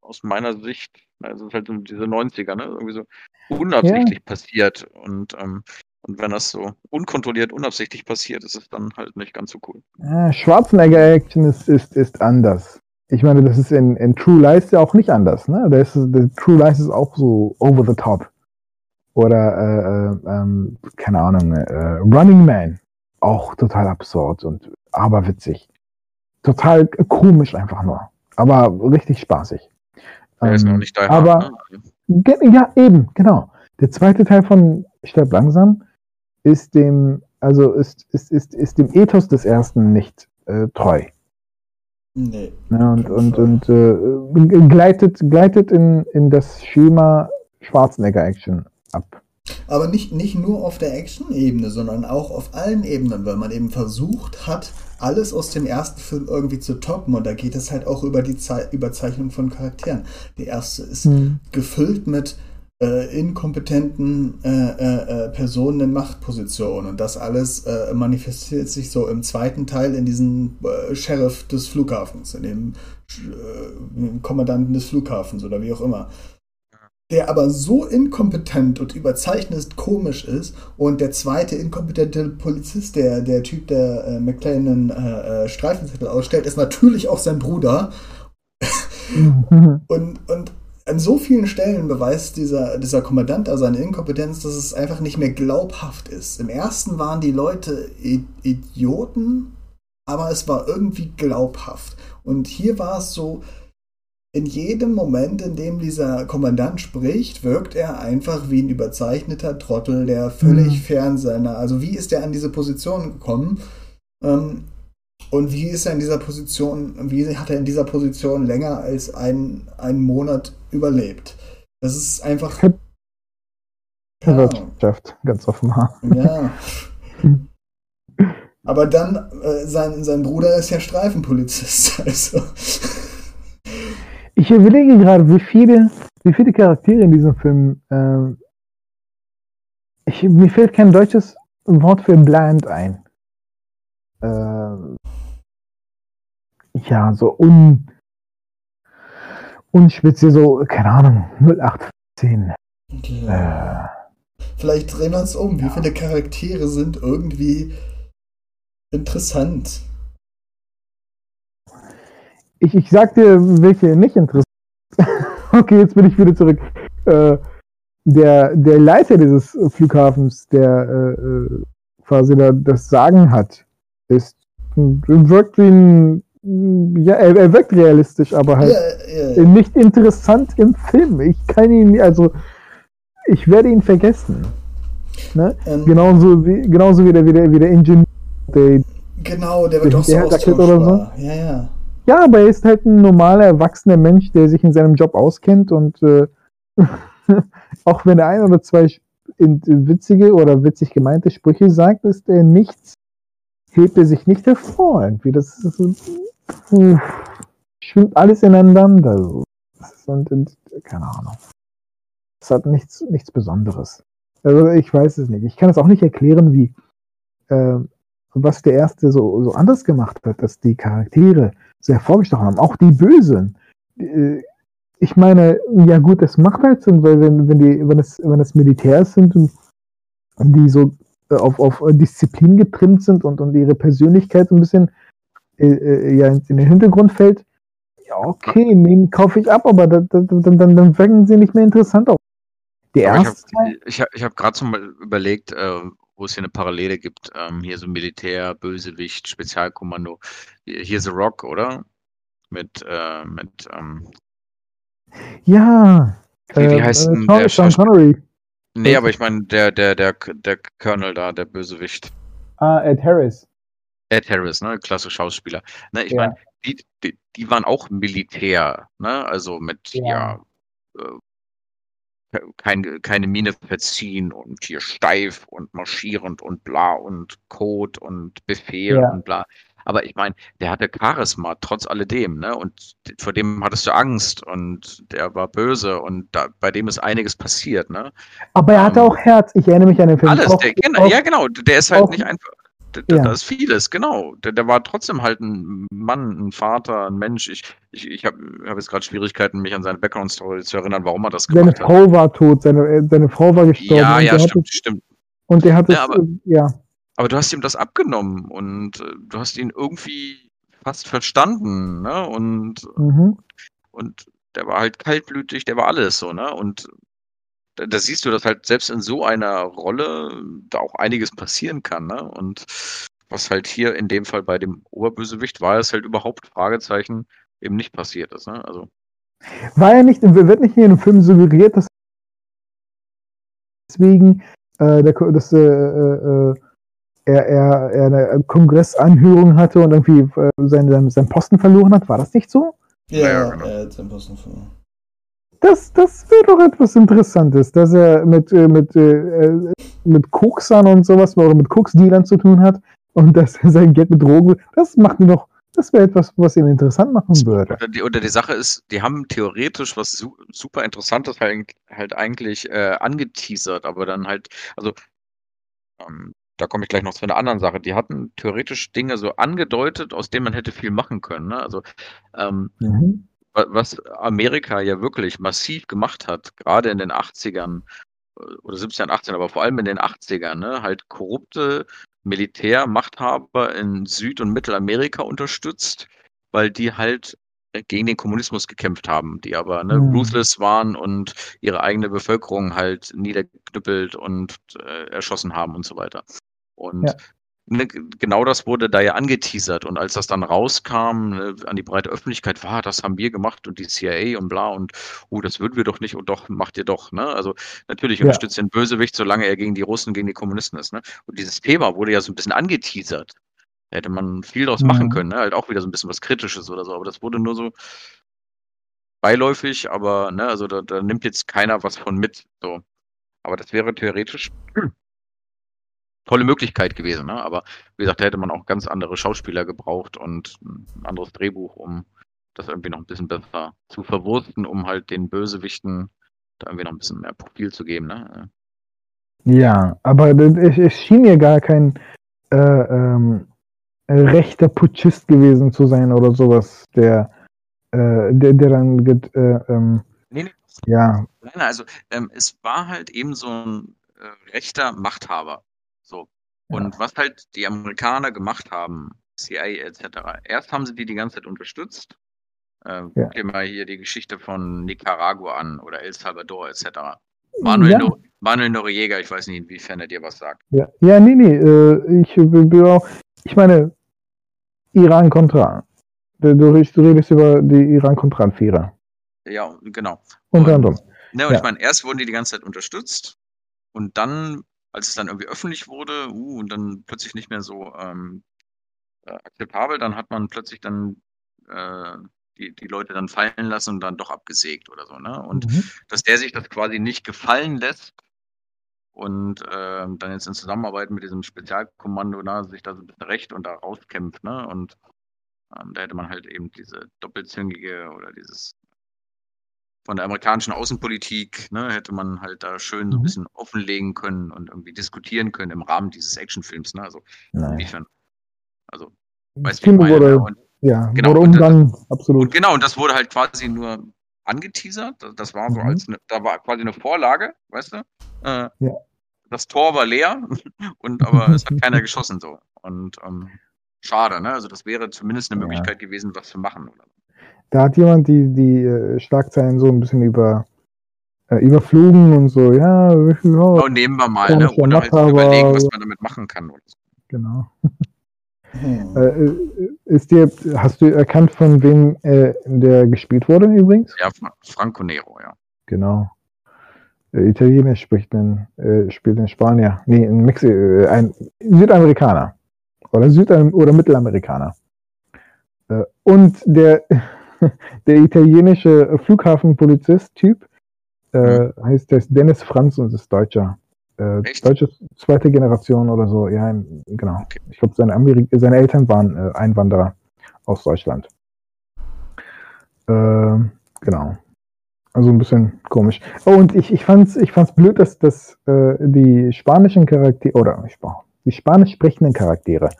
aus meiner Sicht, also halt so diese 90er, ne? Irgendwie so unabsichtlich passiert und, ähm, und wenn das so unkontrolliert, unabsichtlich passiert, ist es dann halt nicht ganz so cool. Ah, Schwarzenegger-Action ist, ist, ist anders. Ich meine, das ist in, in True Lies ja auch nicht anders. Ne? Da ist, True Lies ist auch so over the top. Oder, äh, äh, ähm, keine Ahnung, äh, Running Man. Auch total absurd und aber witzig. Total komisch einfach nur. Aber richtig spaßig. Der ist Ähm, noch nicht Die Hard, aber- ne? Ge- Ja, eben, genau. Der zweite Teil von Stirb langsam ist dem, also ist, ist, ist, ist dem Ethos des ersten nicht äh, treu. Nee. Ja, und keinen und, Fall. und äh, gleitet, gleitet in, in das Schema Schwarzenegger-Action ab. Aber nicht, nicht nur auf der Action-Ebene, sondern auch auf allen Ebenen, weil man eben versucht hat, alles aus dem ersten Film irgendwie zu toppen. Und da geht es halt auch über die Zei Überzeichnung von Charakteren. Der erste ist Hm. gefüllt mit äh, inkompetenten äh, äh, äh, Personen in Machtpositionen. Und das alles äh, manifestiert sich so im zweiten Teil in diesem äh, Sheriff des Flughafens, in dem äh, Kommandanten des Flughafens oder wie auch immer der aber so inkompetent und überzeichnet komisch ist und der zweite inkompetente Polizist, der, der Typ, der äh, McLean einen äh, äh, Streifenzettel ausstellt, ist natürlich auch sein Bruder und, und an so vielen Stellen beweist dieser, dieser Kommandant da seine Inkompetenz, dass es einfach nicht mehr glaubhaft ist. Im ersten waren die Leute I Idioten, aber es war irgendwie glaubhaft. Und hier war es so, in jedem Moment, in dem dieser Kommandant spricht, wirkt er einfach wie ein überzeichneter Trottel, der völlig Mhm. fern seiner. Also wie ist er an diese Position gekommen? Ähm, und wie ist er in dieser Position, wie hat er in dieser Position länger als einen, einen Monat überlebt? Das ist einfach. Ja, Wirtschaft, ganz offenbar. ja. Aber dann, äh, sein, sein Bruder ist ja Streifenpolizist. Also. Ich überlege gerade, wie viele, wie viele Charaktere in diesem Film. Ähm, ich, mir fällt kein deutsches Wort für bland ein. Ähm, ja, so un, unspeziell, so, keine Ahnung, 0815. Äh, Vielleicht drehen wir es um. Wie viele Charaktere sind irgendwie interessant? Ich, ich sag dir, welche nicht interessant. okay, jetzt bin ich wieder zurück. Äh, der, der Leiter dieses Flughafens, der äh, äh, quasi da das Sagen hat, ist wirkt wie ein ja, er, er wirkt realistisch, aber halt Ja, ja, nicht interessant im Film. Ich kann ihn, also ich werde ihn vergessen. Ne? ähm, Genauso wie, genauso wie der, wie der, wie der Ingenieur. Der, genau, der wird Der auch so Jacket oder so? Ja, ja. Ja, aber er ist halt ein normaler, erwachsener Mensch, der sich in seinem Job auskennt und äh, auch wenn er ein oder zwei witzige oder witzig gemeinte Sprüche sagt, ist er nichts, hebt er sich nicht hervor. Irgendwie. Das ist so, puh, schwimmt alles ineinander. Das Und, und, keine Ahnung. Es hat nichts, nichts Besonderes. Also ich weiß es nicht. Ich kann es auch nicht erklären, wie äh, was der erste so, so anders gemacht hat, dass die Charaktere so hervorgestochen haben. Auch die Bösen. Äh, Ich meine, ja gut, das macht halt Sinn, weil wenn, wenn die, wenn es, wenn es Militärs sind und die so äh, auf, auf Disziplin getrimmt sind und, und ihre Persönlichkeit so ein bisschen äh, äh, ja, in den Hintergrund fällt, ja, okay, nehmen kaufe ich ab, aber da, da, dann, dann, dann wirken sie nicht mehr interessant auf. Der Aber ich erste habe ich hab, ich hab gerade so mal überlegt, äh, wo es hier eine Parallele gibt. Ähm, hier so Militär, Bösewicht, Spezialkommando. Hier The Rock, oder? Mit, äh, mit ähm, ja. Wie- wie heißt denn Sean, der Sean? Connery. nee, aber ich meine, der, der, der, der Colonel da, der Bösewicht. Ah, Ed Harris. Ed Harris, ne? Klasse Schauspieler. Ne, ich Ja. meine, die, die, die waren auch Militär, ne? Also mit, Ja. ja, äh, kein, keine Miene verziehen und hier steif und marschierend und bla und Code und Befehl Ja. und bla. Aber ich meine, der hatte Charisma, trotz alledem, ne? Und vor dem hattest du Angst und der war böse und da, bei dem ist einiges passiert, ne? Aber er hatte Ähm, auch Herz. Ich erinnere mich an den Film. Alles, Auch- der, genau, auch- ja genau, der ist halt auch- nicht einfach. Da, Ja. da ist vieles, genau. Der, der war trotzdem halt ein Mann, ein Vater, ein Mensch. Ich, ich, ich habe hab jetzt gerade Schwierigkeiten, mich an seine Background-Story zu erinnern, warum er das Seine gemacht hat. Frau war tot, seine, äh, seine Frau war gestorben. Ja, ja, stimmt, Hat stimmt. es, und der hat es, Ja, aber- äh, ja. Aber du hast ihm das abgenommen und äh, du hast ihn irgendwie fast verstanden, ne? Und, Mhm. und der war halt kaltblütig, der war alles so, ne? Und da, siehst du, dass halt selbst in so einer Rolle da auch einiges passieren kann, ne? Und was halt hier in dem Fall bei dem Oberbösewicht war, es halt überhaupt Fragezeichen eben nicht passiert ist, ne? Also, War er nicht, wird nicht in dem Film suggeriert, dass deswegen äh, der, dass, äh, äh, er, er, er eine Kongressanhörung hatte und irgendwie äh, seinen, seinen Posten verloren hat. War das nicht so? Ja, Ja, genau. er hat seinen Posten verloren. Das, das wäre doch etwas Interessantes, dass er mit, äh, mit, äh, äh, mit Koksern und sowas oder mit Koksdealern zu tun hat und dass er sein Geld mit Drogen. Das macht ihn doch. Das wäre etwas, was ihn interessant machen würde. Oder die, oder die Sache ist, die haben theoretisch was su super Interessantes halt, halt eigentlich äh, angeteasert, aber dann halt, also ähm, da komme ich gleich noch zu einer anderen Sache. Die hatten theoretisch Dinge so angedeutet, aus denen man hätte viel machen können. Ne? Also ähm, Mhm. Wa- was Amerika ja wirklich massiv gemacht hat, gerade in den 80ern äh, oder 70ern, 80ern, aber vor allem in den 80ern, ne, halt korrupte Militärmachthaber in Süd- und Mittelamerika unterstützt, weil die halt äh, gegen den Kommunismus gekämpft haben, die aber ne, Mhm. ruthless waren und ihre eigene Bevölkerung halt niedergeknüppelt und äh, erschossen haben und so weiter. Und Ja. Ne, genau das wurde da ja angeteasert. Und als das dann rauskam ne, an die breite Öffentlichkeit, war, das haben wir gemacht und die CIA und bla und oh, das würden wir doch nicht und doch, macht ihr doch. Ne? Also natürlich Ja. unterstützt den Bösewicht, solange er gegen die Russen, gegen die Kommunisten ist. Ne? Und dieses Thema wurde ja so ein bisschen angeteasert. Da hätte man viel daraus machen Mhm. können, ne? halt auch wieder so ein bisschen was Kritisches oder so. Aber das wurde nur so beiläufig, aber ne, also da, da nimmt jetzt keiner was von mit. So. Aber das wäre theoretisch tolle Möglichkeit gewesen. Ne? Aber wie gesagt, da hätte man auch ganz andere Schauspieler gebraucht und ein anderes Drehbuch, um das irgendwie noch ein bisschen besser zu verwursten, um halt den Bösewichten da irgendwie noch ein bisschen mehr Profil zu geben. Ne? Ja, aber es, es schien mir gar kein äh, ähm, rechter Putschist gewesen zu sein oder sowas, der, äh, der, der dann, get- äh, ähm, Nee, nee, ja, Nein, nein, also ähm, es war halt eben so ein äh, rechter Machthaber. So. Ja. Und was halt die Amerikaner gemacht haben, CIA etc., erst haben sie die die ganze Zeit unterstützt. Äh, Ja. Guck dir mal hier die Geschichte von Nicaragua an oder El Salvador etc. Manuel, ja, no Manuel Noriega, ich weiß nicht, inwiefern er dir was sagt. ja, ja, nee, nee, äh, ich auch, ich meine, Iran-Contra. Du, du redest über die Iran-Contra-Affäre. Ja, genau. Unter Und- anderem. Ne, und Ja. ich meine, erst wurden die die ganze Zeit unterstützt und dann, als es dann irgendwie öffentlich wurde, uh, und dann plötzlich nicht mehr so ähm, äh, akzeptabel, dann hat man plötzlich dann äh, die, die Leute dann fallen lassen und dann doch abgesägt oder so, ne? Und Mhm. dass der sich das quasi nicht gefallen lässt und ähm, dann jetzt in Zusammenarbeit mit diesem Spezialkommando na, sich da so ein bisschen recht und da rauskämpft, ne? Und ähm, da hätte man halt eben diese doppelzüngige oder dieses von der amerikanischen Außenpolitik, ne, hätte man halt da schön so ein Mhm. bisschen offenlegen können und irgendwie diskutieren können im Rahmen dieses Actionfilms, ne? Also Nein. inwiefern. Also, ich Film meine, ne? wurde, Und, ja, genau, wurde und das- umgangen, und absolut. genau, und das wurde halt quasi nur angeteasert. Das- war so Mhm. als, ne, da war quasi eine Vorlage, weißt du? Äh, Ja. Das Tor war leer und aber es hat keiner geschossen so. Und ähm, schade, ne? Also das wäre zumindest eine Ja. Möglichkeit gewesen, was zu machen. Oder? Da hat jemand die, die äh, Schlagzeilen so ein bisschen über, äh, überflogen und so, ja, wie viel- ja Und nehmen wir mal, ne? Ohne halt überlegen, was man damit machen kann. Oder so. genau. Hm. Äh, äh, ist dir, hast du erkannt, von wem äh, der gespielt wurde übrigens? Ja, Fra- Franco Nero, ja. Genau. Äh, Italienisch spricht ein, äh, spielt ein Spanier. Nee, ein Mexi äh, ein Südamerikaner. Oder Südam oder Mittelamerikaner. Äh, und der, der italienische Flughafenpolizist-Typ äh, heißt der ist Dennis Franz und ist Deutscher. Äh? Deutsche zweite Generation oder so, ja, genau. Okay. Ich glaube, seine, Ameri- seine Eltern waren äh, Einwanderer aus Deutschland. Ähm, genau. Also ein bisschen komisch. Oh, und ich, ich fand's, ich fand's blöd, dass, dass äh, die spanischen Charaktere oder ich die spanisch sprechenden Charaktere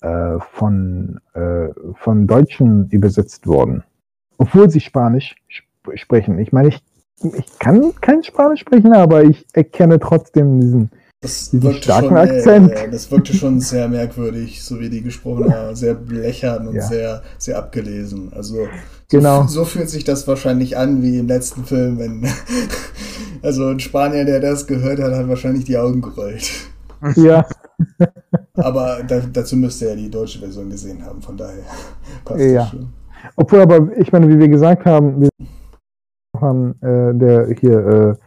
äh, von, äh, von Deutschen übersetzt wurden. Obwohl sie Spanisch sp sprechen. Ich meine, ich, ich kann kein Spanisch sprechen, aber ich erkenne trotzdem diesen. Das diesen starken schon, Akzent. Äh, das wirkte schon sehr merkwürdig, so wie die gesprochen haben. Sehr blechern und Ja. sehr, sehr abgelesen. Also so, Genau. so fühlt sich das wahrscheinlich an wie im letzten Film, wenn also ein Spanier, der das gehört hat, hat wahrscheinlich die Augen gerollt. Ja, Aber da, dazu müsste er die deutsche Version gesehen haben, von daher passt Ja. das schon. Obwohl aber, ich meine, wie wir gesagt haben, wir haben äh, der hier,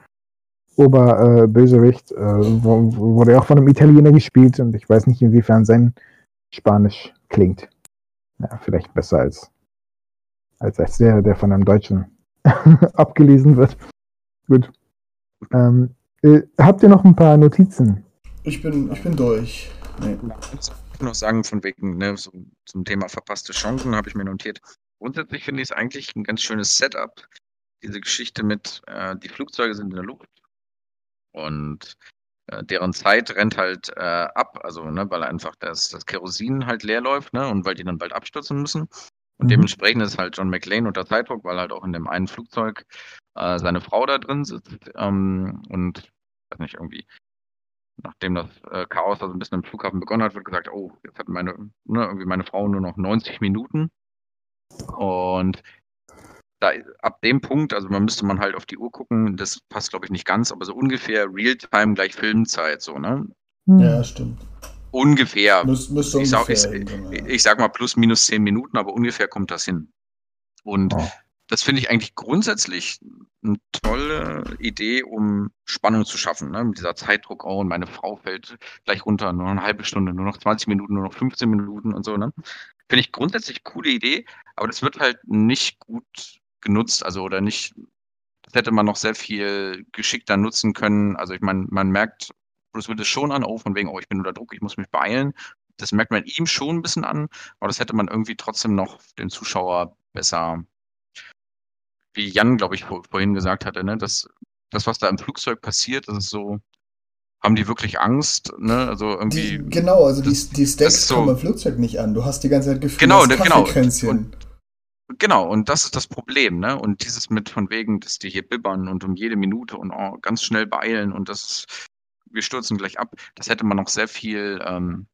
Oberbösewicht, äh, wurde auch von einem Italiener gespielt und ich weiß nicht, inwiefern sein Spanisch klingt. Ja, vielleicht besser als, als, als der, der von einem Deutschen abgelesen wird. Gut. Ähm, äh, habt ihr noch ein paar Notizen? Ich bin, ich bin durch. Nee. Ich kann noch sagen, von wegen, ne, so, zum Thema verpasste Chancen habe ich mir notiert. Grundsätzlich finde ich es eigentlich ein ganz schönes Setup. Diese Geschichte mit, äh, die Flugzeuge sind in der Luft und äh, deren Zeit rennt halt äh, ab, also ne, weil einfach das, das Kerosin halt leer läuft, ne, und weil die dann bald abstürzen müssen. Und Mhm. dementsprechend ist halt John McClane unter Zeitdruck, weil halt auch in dem einen Flugzeug äh, seine Frau da drin sitzt ähm, und weiß nicht, irgendwie nachdem das äh, Chaos also ein bisschen im Flughafen begonnen hat, wird gesagt, oh, jetzt hat meine, ne, irgendwie meine Frau nur noch 90 Minuten. Und da, ab dem Punkt, also man müsste man halt auf die Uhr gucken, das passt glaube ich nicht ganz, aber so ungefähr Realtime gleich Filmzeit, so, ne? Hm. Ja, stimmt. Ungefähr. Müs, müsste Ich sag, ich, ungefähr ja. ich sag mal plus minus 10 Minuten, aber ungefähr kommt das hin. Und Oh. das finde ich eigentlich grundsätzlich eine tolle Idee, um Spannung zu schaffen. Ne? Mit dieser Zeitdruck, oh, und meine Frau fällt gleich runter, nur noch eine halbe Stunde, nur noch 20 Minuten, nur noch 15 Minuten und so. Ne? Finde ich grundsätzlich coole Idee, aber das wird halt nicht gut genutzt, also oder nicht, das hätte man noch sehr viel geschickter nutzen können. Also ich meine, man merkt Bruce Willis schon an, oh, von wegen, oh, ich bin unter Druck, ich muss mich beeilen. Das merkt man ihm schon ein bisschen an, aber das hätte man irgendwie trotzdem noch den Zuschauer besser, wie Jan, glaube ich, vor, vorhin gesagt hatte, ne, das, das, was da im Flugzeug passiert, das ist so, haben die wirklich Angst, ne? Also irgendwie. Die, genau, also das- die, die ist so- kommen im Flugzeug nicht an. Du hast die ganze Zeit Gefühl, Genau, das ne, genau. Kaffeekränzchen. Genau, und das ist das Problem, ne? Und dieses mit von wegen, dass die hier bibbern und um jede Minute und oh, ganz schnell beeilen und das ist, wir stürzen gleich ab, das hätte man noch sehr viel, ähm,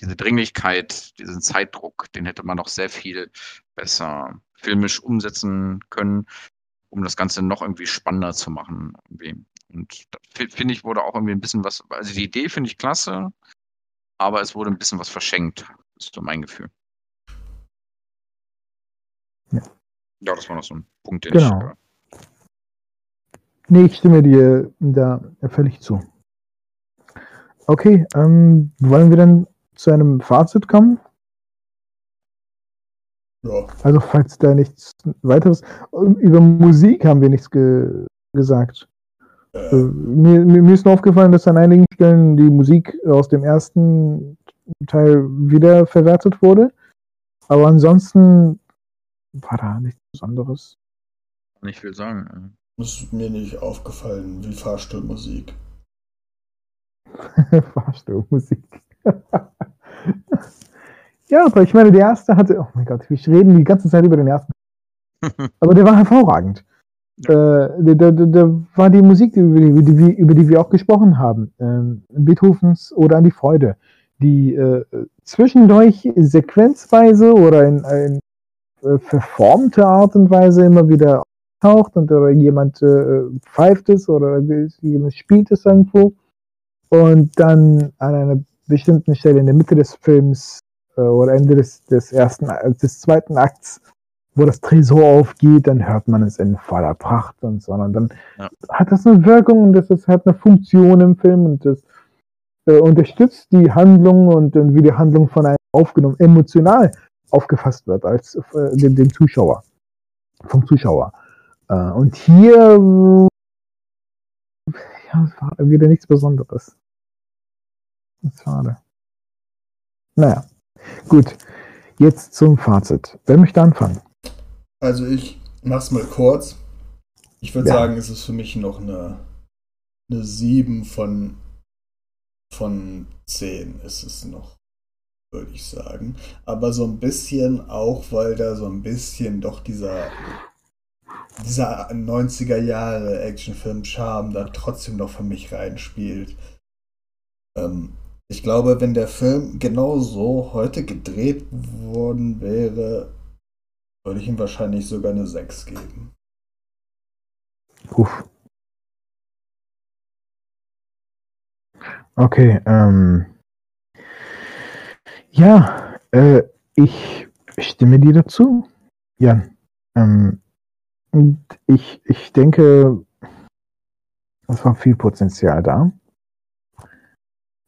diese Dringlichkeit, diesen Zeitdruck, den hätte man noch sehr viel besser filmisch umsetzen können, um das Ganze noch irgendwie spannender zu machen. Irgendwie. Und da fi- finde ich, wurde auch irgendwie ein bisschen was, also die Idee finde ich klasse, aber es wurde ein bisschen was verschenkt, ist so mein Gefühl. Ja. Ja, das war noch so ein Punkt, den Genau. ich. Äh, Nee, ich stimme dir da völlig zu. Okay, ähm, wollen wir dann zu einem Fazit kommen? Ja. Also, falls da nichts weiteres. Über Musik haben wir nichts ge gesagt. Äh, mir, mir, mir ist nur aufgefallen, dass an einigen Stellen die Musik aus dem ersten Teil wieder verwertet wurde. Aber ansonsten war da nichts Besonderes. nicht viel sagen. ist mir nicht aufgefallen, wie Fahrstuhlmusik. Fahrstuhlmusik. ja, aber ich meine, der erste hatte, oh mein Gott, wir reden die ganze Zeit über den ersten. Aber der war hervorragend. Äh, da, da, da, war die Musik, über die, über die, über die wir auch gesprochen haben, ähm, Beethovens oder an die Freude, die äh, zwischendurch sequenzweise oder in, in äh, verformte Art und Weise immer wieder auftaucht und oder jemand äh, pfeift es oder jemand spielt es irgendwo und dann an einer bestimmten Stelle in der Mitte des Films äh, oder Ende des, des ersten, äh, des zweiten Akts, wo das Tresor aufgeht, dann hört man es in voller Pracht und so. Und dann Ja. hat das eine Wirkung und das ist, hat eine Funktion im Film und das äh, unterstützt die Handlung und, und wie die Handlung von einem aufgenommen, emotional aufgefasst wird als äh, dem, dem Zuschauer, vom Zuschauer. Äh, und hier ja, war wieder nichts Besonderes. Das ist schade. Naja, gut. Jetzt zum Fazit. Wer möchte anfangen? Also ich mach's mal kurz. Ich würde Ja. sagen, es ist für mich noch eine, eine 7 von, von 10 ist es noch, würde ich sagen. Aber so ein bisschen auch, weil da so ein bisschen doch dieser, dieser 90er Jahre Actionfilm-Charme da trotzdem noch für mich reinspielt. Ähm, ich glaube, wenn der Film genau so heute gedreht worden wäre, würde ich ihm wahrscheinlich sogar eine 6 geben. Uff. Okay, ähm. Ja, äh, ich stimme dir dazu, Jan. Ähm, ich, ich denke, Es war viel Potenzial da.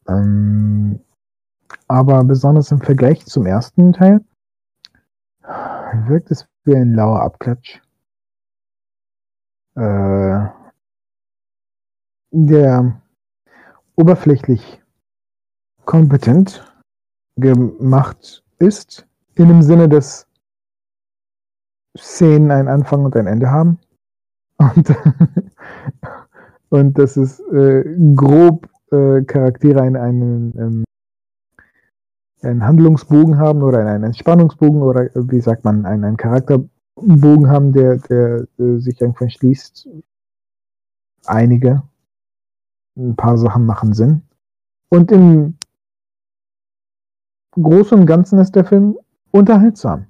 Ähm, aber besonders im Vergleich zum ersten Teil wirkt es wie ein lauer Abklatsch. Äh, der oberflächlich kompetent gemacht ist, in dem Sinne, dass Szenen einen Anfang und ein Ende haben. Und, und dass es äh, grob äh, Charaktere einen, einen, ähm, einen Handlungsbogen haben oder einen Entspannungsbogen oder wie sagt man, einen, einen Charakterbogen haben, der, der äh, sich irgendwann schließt. Einige. Ein paar Sachen machen Sinn. Und im Großen und Ganzen ist der Film unterhaltsam.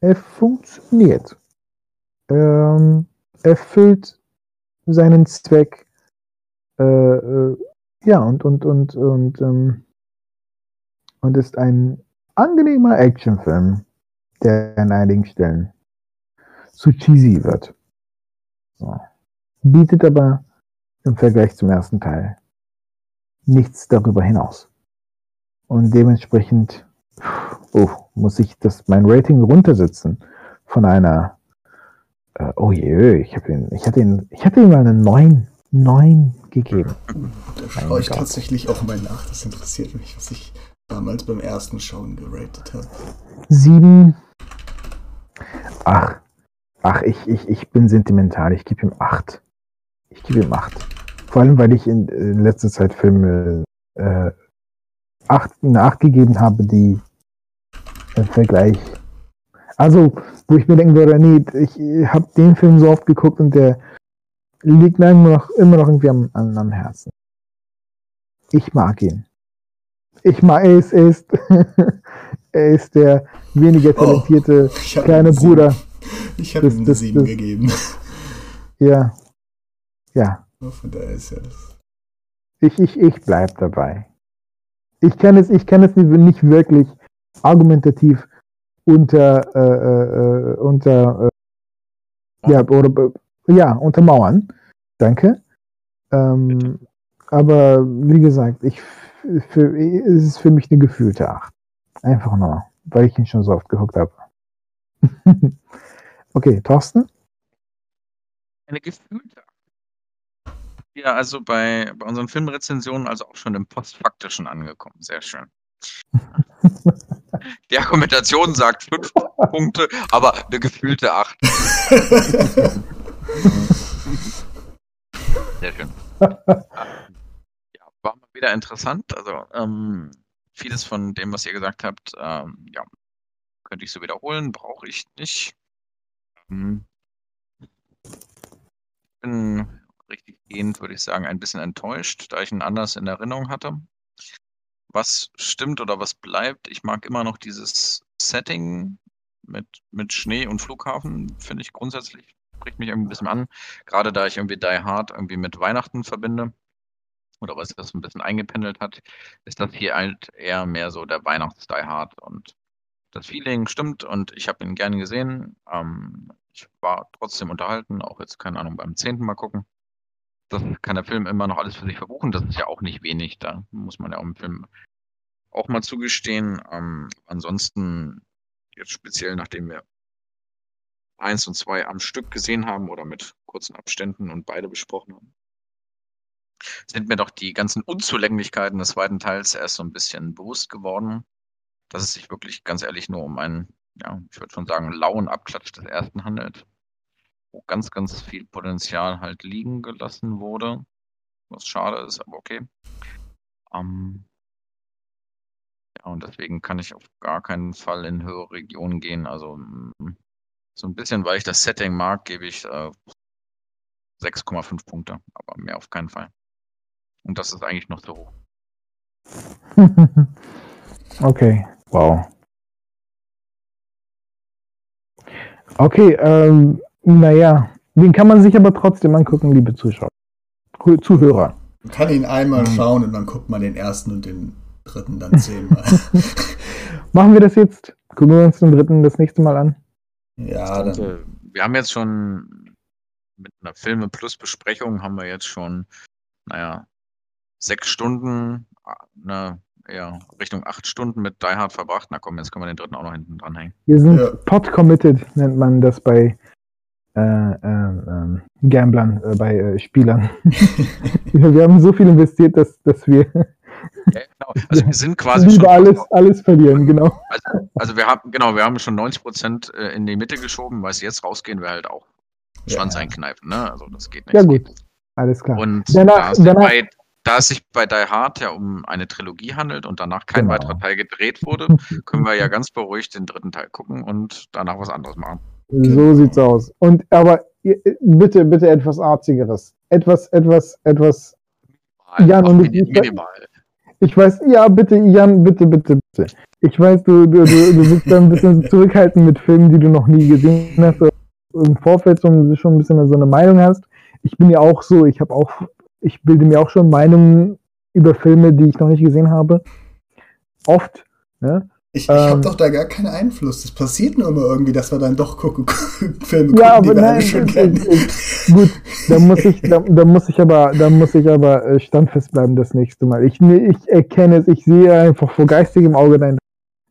Er funktioniert. Ähm, erfüllt seinen Zweck. Äh, äh, ja, und, und, und, und, ähm, und ist ein angenehmer Actionfilm, der an einigen Stellen zu cheesy wird. So. Bietet aber im Vergleich zum ersten Teil nichts darüber hinaus. Und dementsprechend oh, muss ich das mein Rating runtersetzen von einer äh, oh je, ich habe ihn ich hatte ihn ich hatte ihm mal eine 9 9 gegeben. Da schaue ich tatsächlich auch mal nach, das interessiert mich, was ich damals beim ersten Schauen geratet habe. 7 Ach, ach, ich, ich, ich bin sentimental, ich gebe ihm 8. Ich gebe ihm 8. Vor allem, weil ich in, in letzter Zeit Filme äh, acht, eine 8 gegeben habe, die im Vergleich. Also, wo ich mir denken würde, nee, ich habe den Film so oft geguckt und der liegt mir immer noch, immer noch irgendwie am, am Herzen. Ich mag ihn. Ich mag, er ist, er ist, er ist der weniger oh, talentierte oh, kleine Bruder. Ich habe ihm eine 7 gegeben. Ja. Ja. Von daher ist ja das. Ich, ich, ich bleib dabei. Ich kann es, ich kann es nicht wirklich argumentativ unter, äh, äh, unter äh, ja, oder, ja, untermauern. Danke. Ähm, aber wie gesagt, ich, für, es ist für mich eine gefühlte Acht. Einfach nur, weil ich ihn schon so oft geguckt habe. okay, Thorsten? Eine gefühlte ja, also bei, bei unseren Filmrezensionen also auch schon im Postfaktischen angekommen. Sehr schön. Die Argumentation sagt fünf Punkte, aber eine gefühlte acht. Sehr schön. Wieder interessant. Also ähm, vieles von dem, was ihr gesagt habt, ähm, ja, könnte ich so wiederholen, brauche ich nicht. Ähm, bin richtig gehend, würde ich sagen, ein bisschen enttäuscht, da ich ihn anders in Erinnerung hatte. Was stimmt oder was bleibt, ich mag immer noch dieses Setting mit, mit Schnee und Flughafen, finde ich grundsätzlich, spricht mich irgendwie ein bisschen an. Gerade da ich irgendwie Die Hard irgendwie mit Weihnachten verbinde oder was das ein bisschen eingependelt hat, ist das hier halt eher mehr so der Weihnachts-Die Hard und das Feeling stimmt und ich habe ihn gerne gesehen. Ähm, ich war trotzdem unterhalten, auch jetzt, keine Ahnung, beim zehnten Mal gucken das kann der Film immer noch alles für sich verbuchen. Das ist ja auch nicht wenig. Da muss man ja auch im Film auch mal zugestehen. Ähm, ansonsten, jetzt speziell nachdem wir eins und zwei am Stück gesehen haben oder mit kurzen Abständen und beide besprochen haben, sind mir doch die ganzen Unzulänglichkeiten des zweiten Teils erst so ein bisschen bewusst geworden, dass es sich wirklich ganz ehrlich nur um einen, ja, ich würde schon sagen, lauen Abklatsch des ersten handelt wo ganz, ganz viel Potenzial halt liegen gelassen wurde. Was schade ist, aber okay. Ähm, ja, und deswegen kann ich auf gar keinen Fall in höhere Regionen gehen. Also mm, so ein bisschen, weil ich das Setting mag, gebe ich äh, 6,5 Punkte, aber mehr auf keinen Fall. Und das ist eigentlich noch zu hoch. okay, wow. Okay, ähm, naja, den kann man sich aber trotzdem angucken, liebe Zuschauer. Zuhörer. Man kann ihn einmal mhm. schauen und dann guckt man den ersten und den dritten dann zehnmal. Machen wir das jetzt? Gucken wir uns den dritten das nächste Mal an? Ja, dann. wir haben jetzt schon mit einer Filme plus Besprechung haben wir jetzt schon, naja, sechs Stunden, ne, ja, Richtung acht Stunden mit Die Hard verbracht. Na komm, jetzt können wir den dritten auch noch hinten dranhängen. Wir sind Ja. pot committed, nennt man das bei äh, äh, ähm, Gamblern, äh, bei äh, Spielern. wir haben so viel investiert, dass, dass wir Ja, genau. Also wir sind quasi schon alles, alles verlieren, genau. Also wir haben, genau, wir haben schon 90 Prozent äh, in die Mitte geschoben, weil es jetzt rausgehen wir halt auch Schwanz Ja. einkneifen, ne? Also das geht nicht. Ja, gut. Alles klar. Und Danach- da, danach- bei, da es sich bei Die Hard ja um eine Trilogie handelt und danach kein Genau. weiterer Teil gedreht wurde, können wir ja ganz beruhigt den dritten Teil gucken und danach was anderes machen. So Genau. sieht's aus. Und aber ihr- bitte, bitte etwas arzigeres. Etwas, etwas, etwas. Jan, Auch und mini- ich- minimal. Ich weiß, ja, bitte, Jan, bitte, bitte, bitte. Ich weiß, du, du, du, du bist da ein bisschen zurückhaltend mit Filmen, die du noch nie gesehen hast, oder im Vorfeld schon, schon ein bisschen so eine Meinung hast. Ich bin ja auch so, ich habe auch, ich bilde mir auch schon Meinungen über Filme, die ich noch nicht gesehen habe. Oft. Ne? Ich, ich habe Ähm. doch da gar keinen Einfluss. Das passiert nur immer irgendwie, dass wir dann doch gucken, Filme gucken, Ja, aber die wir nein, schon kennen. gut, da muss ich, da, da muss ich aber, da muss ich aber äh, standfest bleiben das nächste Mal. Ich, ich erkenne es, ich sehe einfach vor geistigem Auge deine,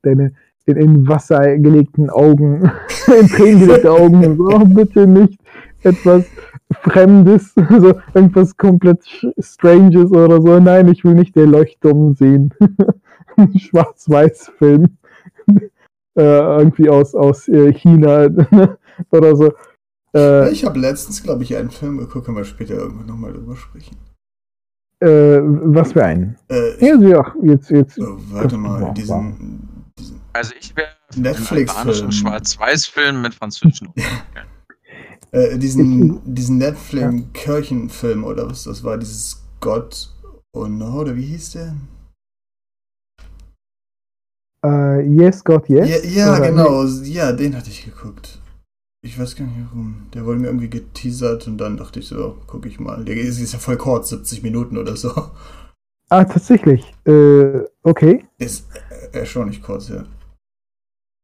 deine in, in Wasser gelegten Augen, in Tränen gelegte Augen oh, bitte nicht etwas Fremdes, so irgendwas komplett Stranges oder so. Nein, ich will nicht der Leuchtturm sehen. Ein Schwarz-Weiß-Film. äh, irgendwie aus, aus äh, China oder so. Äh, Ich habe letztens, glaube ich, einen Film geguckt, können wir später irgendwann nochmal drüber sprechen. Äh, was für einen? Äh, ich, Ja, ja, jetzt, jetzt. warte mal, diesen, diesen Also ich wäre Netflix-Film. Schwarz-Weiß-Film mit französischen. Äh, diesen, diesen Netflix-Kirchenfilm oder was das war, dieses Gott oh no, oder wie hieß der? Äh, yes, God, yes. Ja, ja genau, ja, den hatte ich geguckt. Ich weiß gar nicht warum. Der wurde mir irgendwie geteasert und dann dachte ich so, guck ich mal. Der ist, ist ja voll kurz, 70 Minuten oder so. Ah, tatsächlich. Äh, okay. Ist äh, erstaunlich kurz, ja.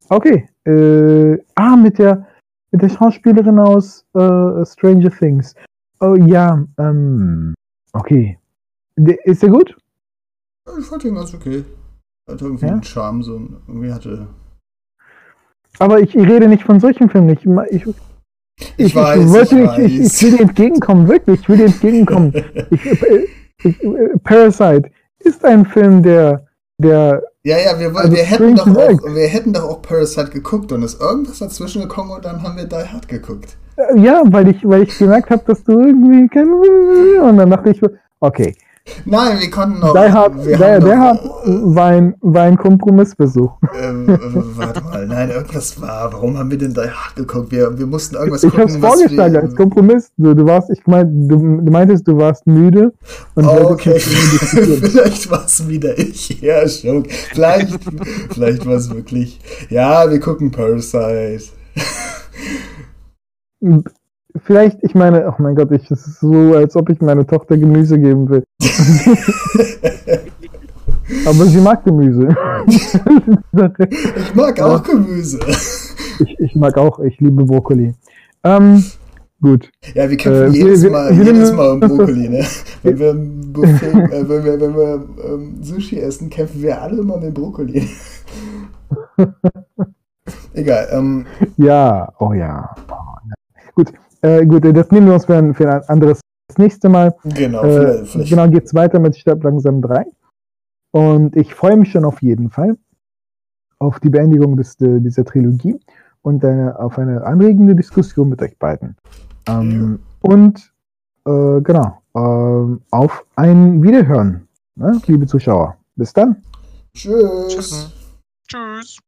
Okay. Äh, ah, mit der, mit der Schauspielerin aus äh, Stranger Things. Oh ja, ähm, okay. Der, ist der gut? Ich fand den ganz okay. Hat irgendwie Ja? einen Charme, so irgendwie hatte. Aber ich, ich rede nicht von solchen Filmen. Ich, ich, ich, Ich, weiß, wollte ich nicht, ich, ich weiß. will dir entgegenkommen, wirklich. Ich will dir entgegenkommen. ich, äh, ich, äh, Parasite ist ein Film, der, der Ja, ja, wir, Also wir, hätten doch auch, wir hätten doch auch Parasite geguckt und ist irgendwas dazwischen gekommen und dann haben wir Die Hard geguckt. Äh, Ja, weil ich, weil ich gemerkt habe, dass du irgendwie kein und dann dachte ich, okay, Nein, wir konnten noch. Der, haben der doch, hat war ein, war ein Kompromissversuch. Äh, äh, warte mal, nein, irgendwas war. Warum haben wir denn Die Hard geguckt? Wir, wir mussten irgendwas Ich gucken, was vorgeschlagen als. Kompromiss. Du, du warst, ich mein, du, du meintest, du warst müde und Oh, okay, vielleicht war es wieder ich. Ja, schon. Vielleicht, vielleicht war es wirklich. Ja, wir gucken Parasite. Vielleicht, ich meine, oh mein Gott, ich, es ist so, als ob ich meine Tochter Gemüse geben will. Aber sie mag Gemüse. Ich mag auch Gemüse. ich, ich mag auch, ich liebe Brokkoli. Ähm, gut. Ja, wir kämpfen Äh, jedes, wir- Mal, wir jedes Mal um Brokkoli, ne? Wenn wir, äh, wenn wir, wenn wir ähm, Sushi essen, kämpfen wir alle immer mit Brokkoli. Egal, ähm, Ja, oh ja. Oh, ja. Gut, äh, gut, das nehmen wir uns für ein, für ein anderes das nächste Mal. genau, Äh, vielleicht, genau, geht's weiter mit Stirb langsam 3. Und ich freue mich schon auf jeden Fall auf die Beendigung des, äh, dieser Trilogie und eine, auf eine anregende Diskussion mit euch beiden. Ähm, Und äh, genau, ähm, auf ein Wiederhören, ne, liebe Zuschauer. Bis dann. Tschüss. Tschüss. Tschüss.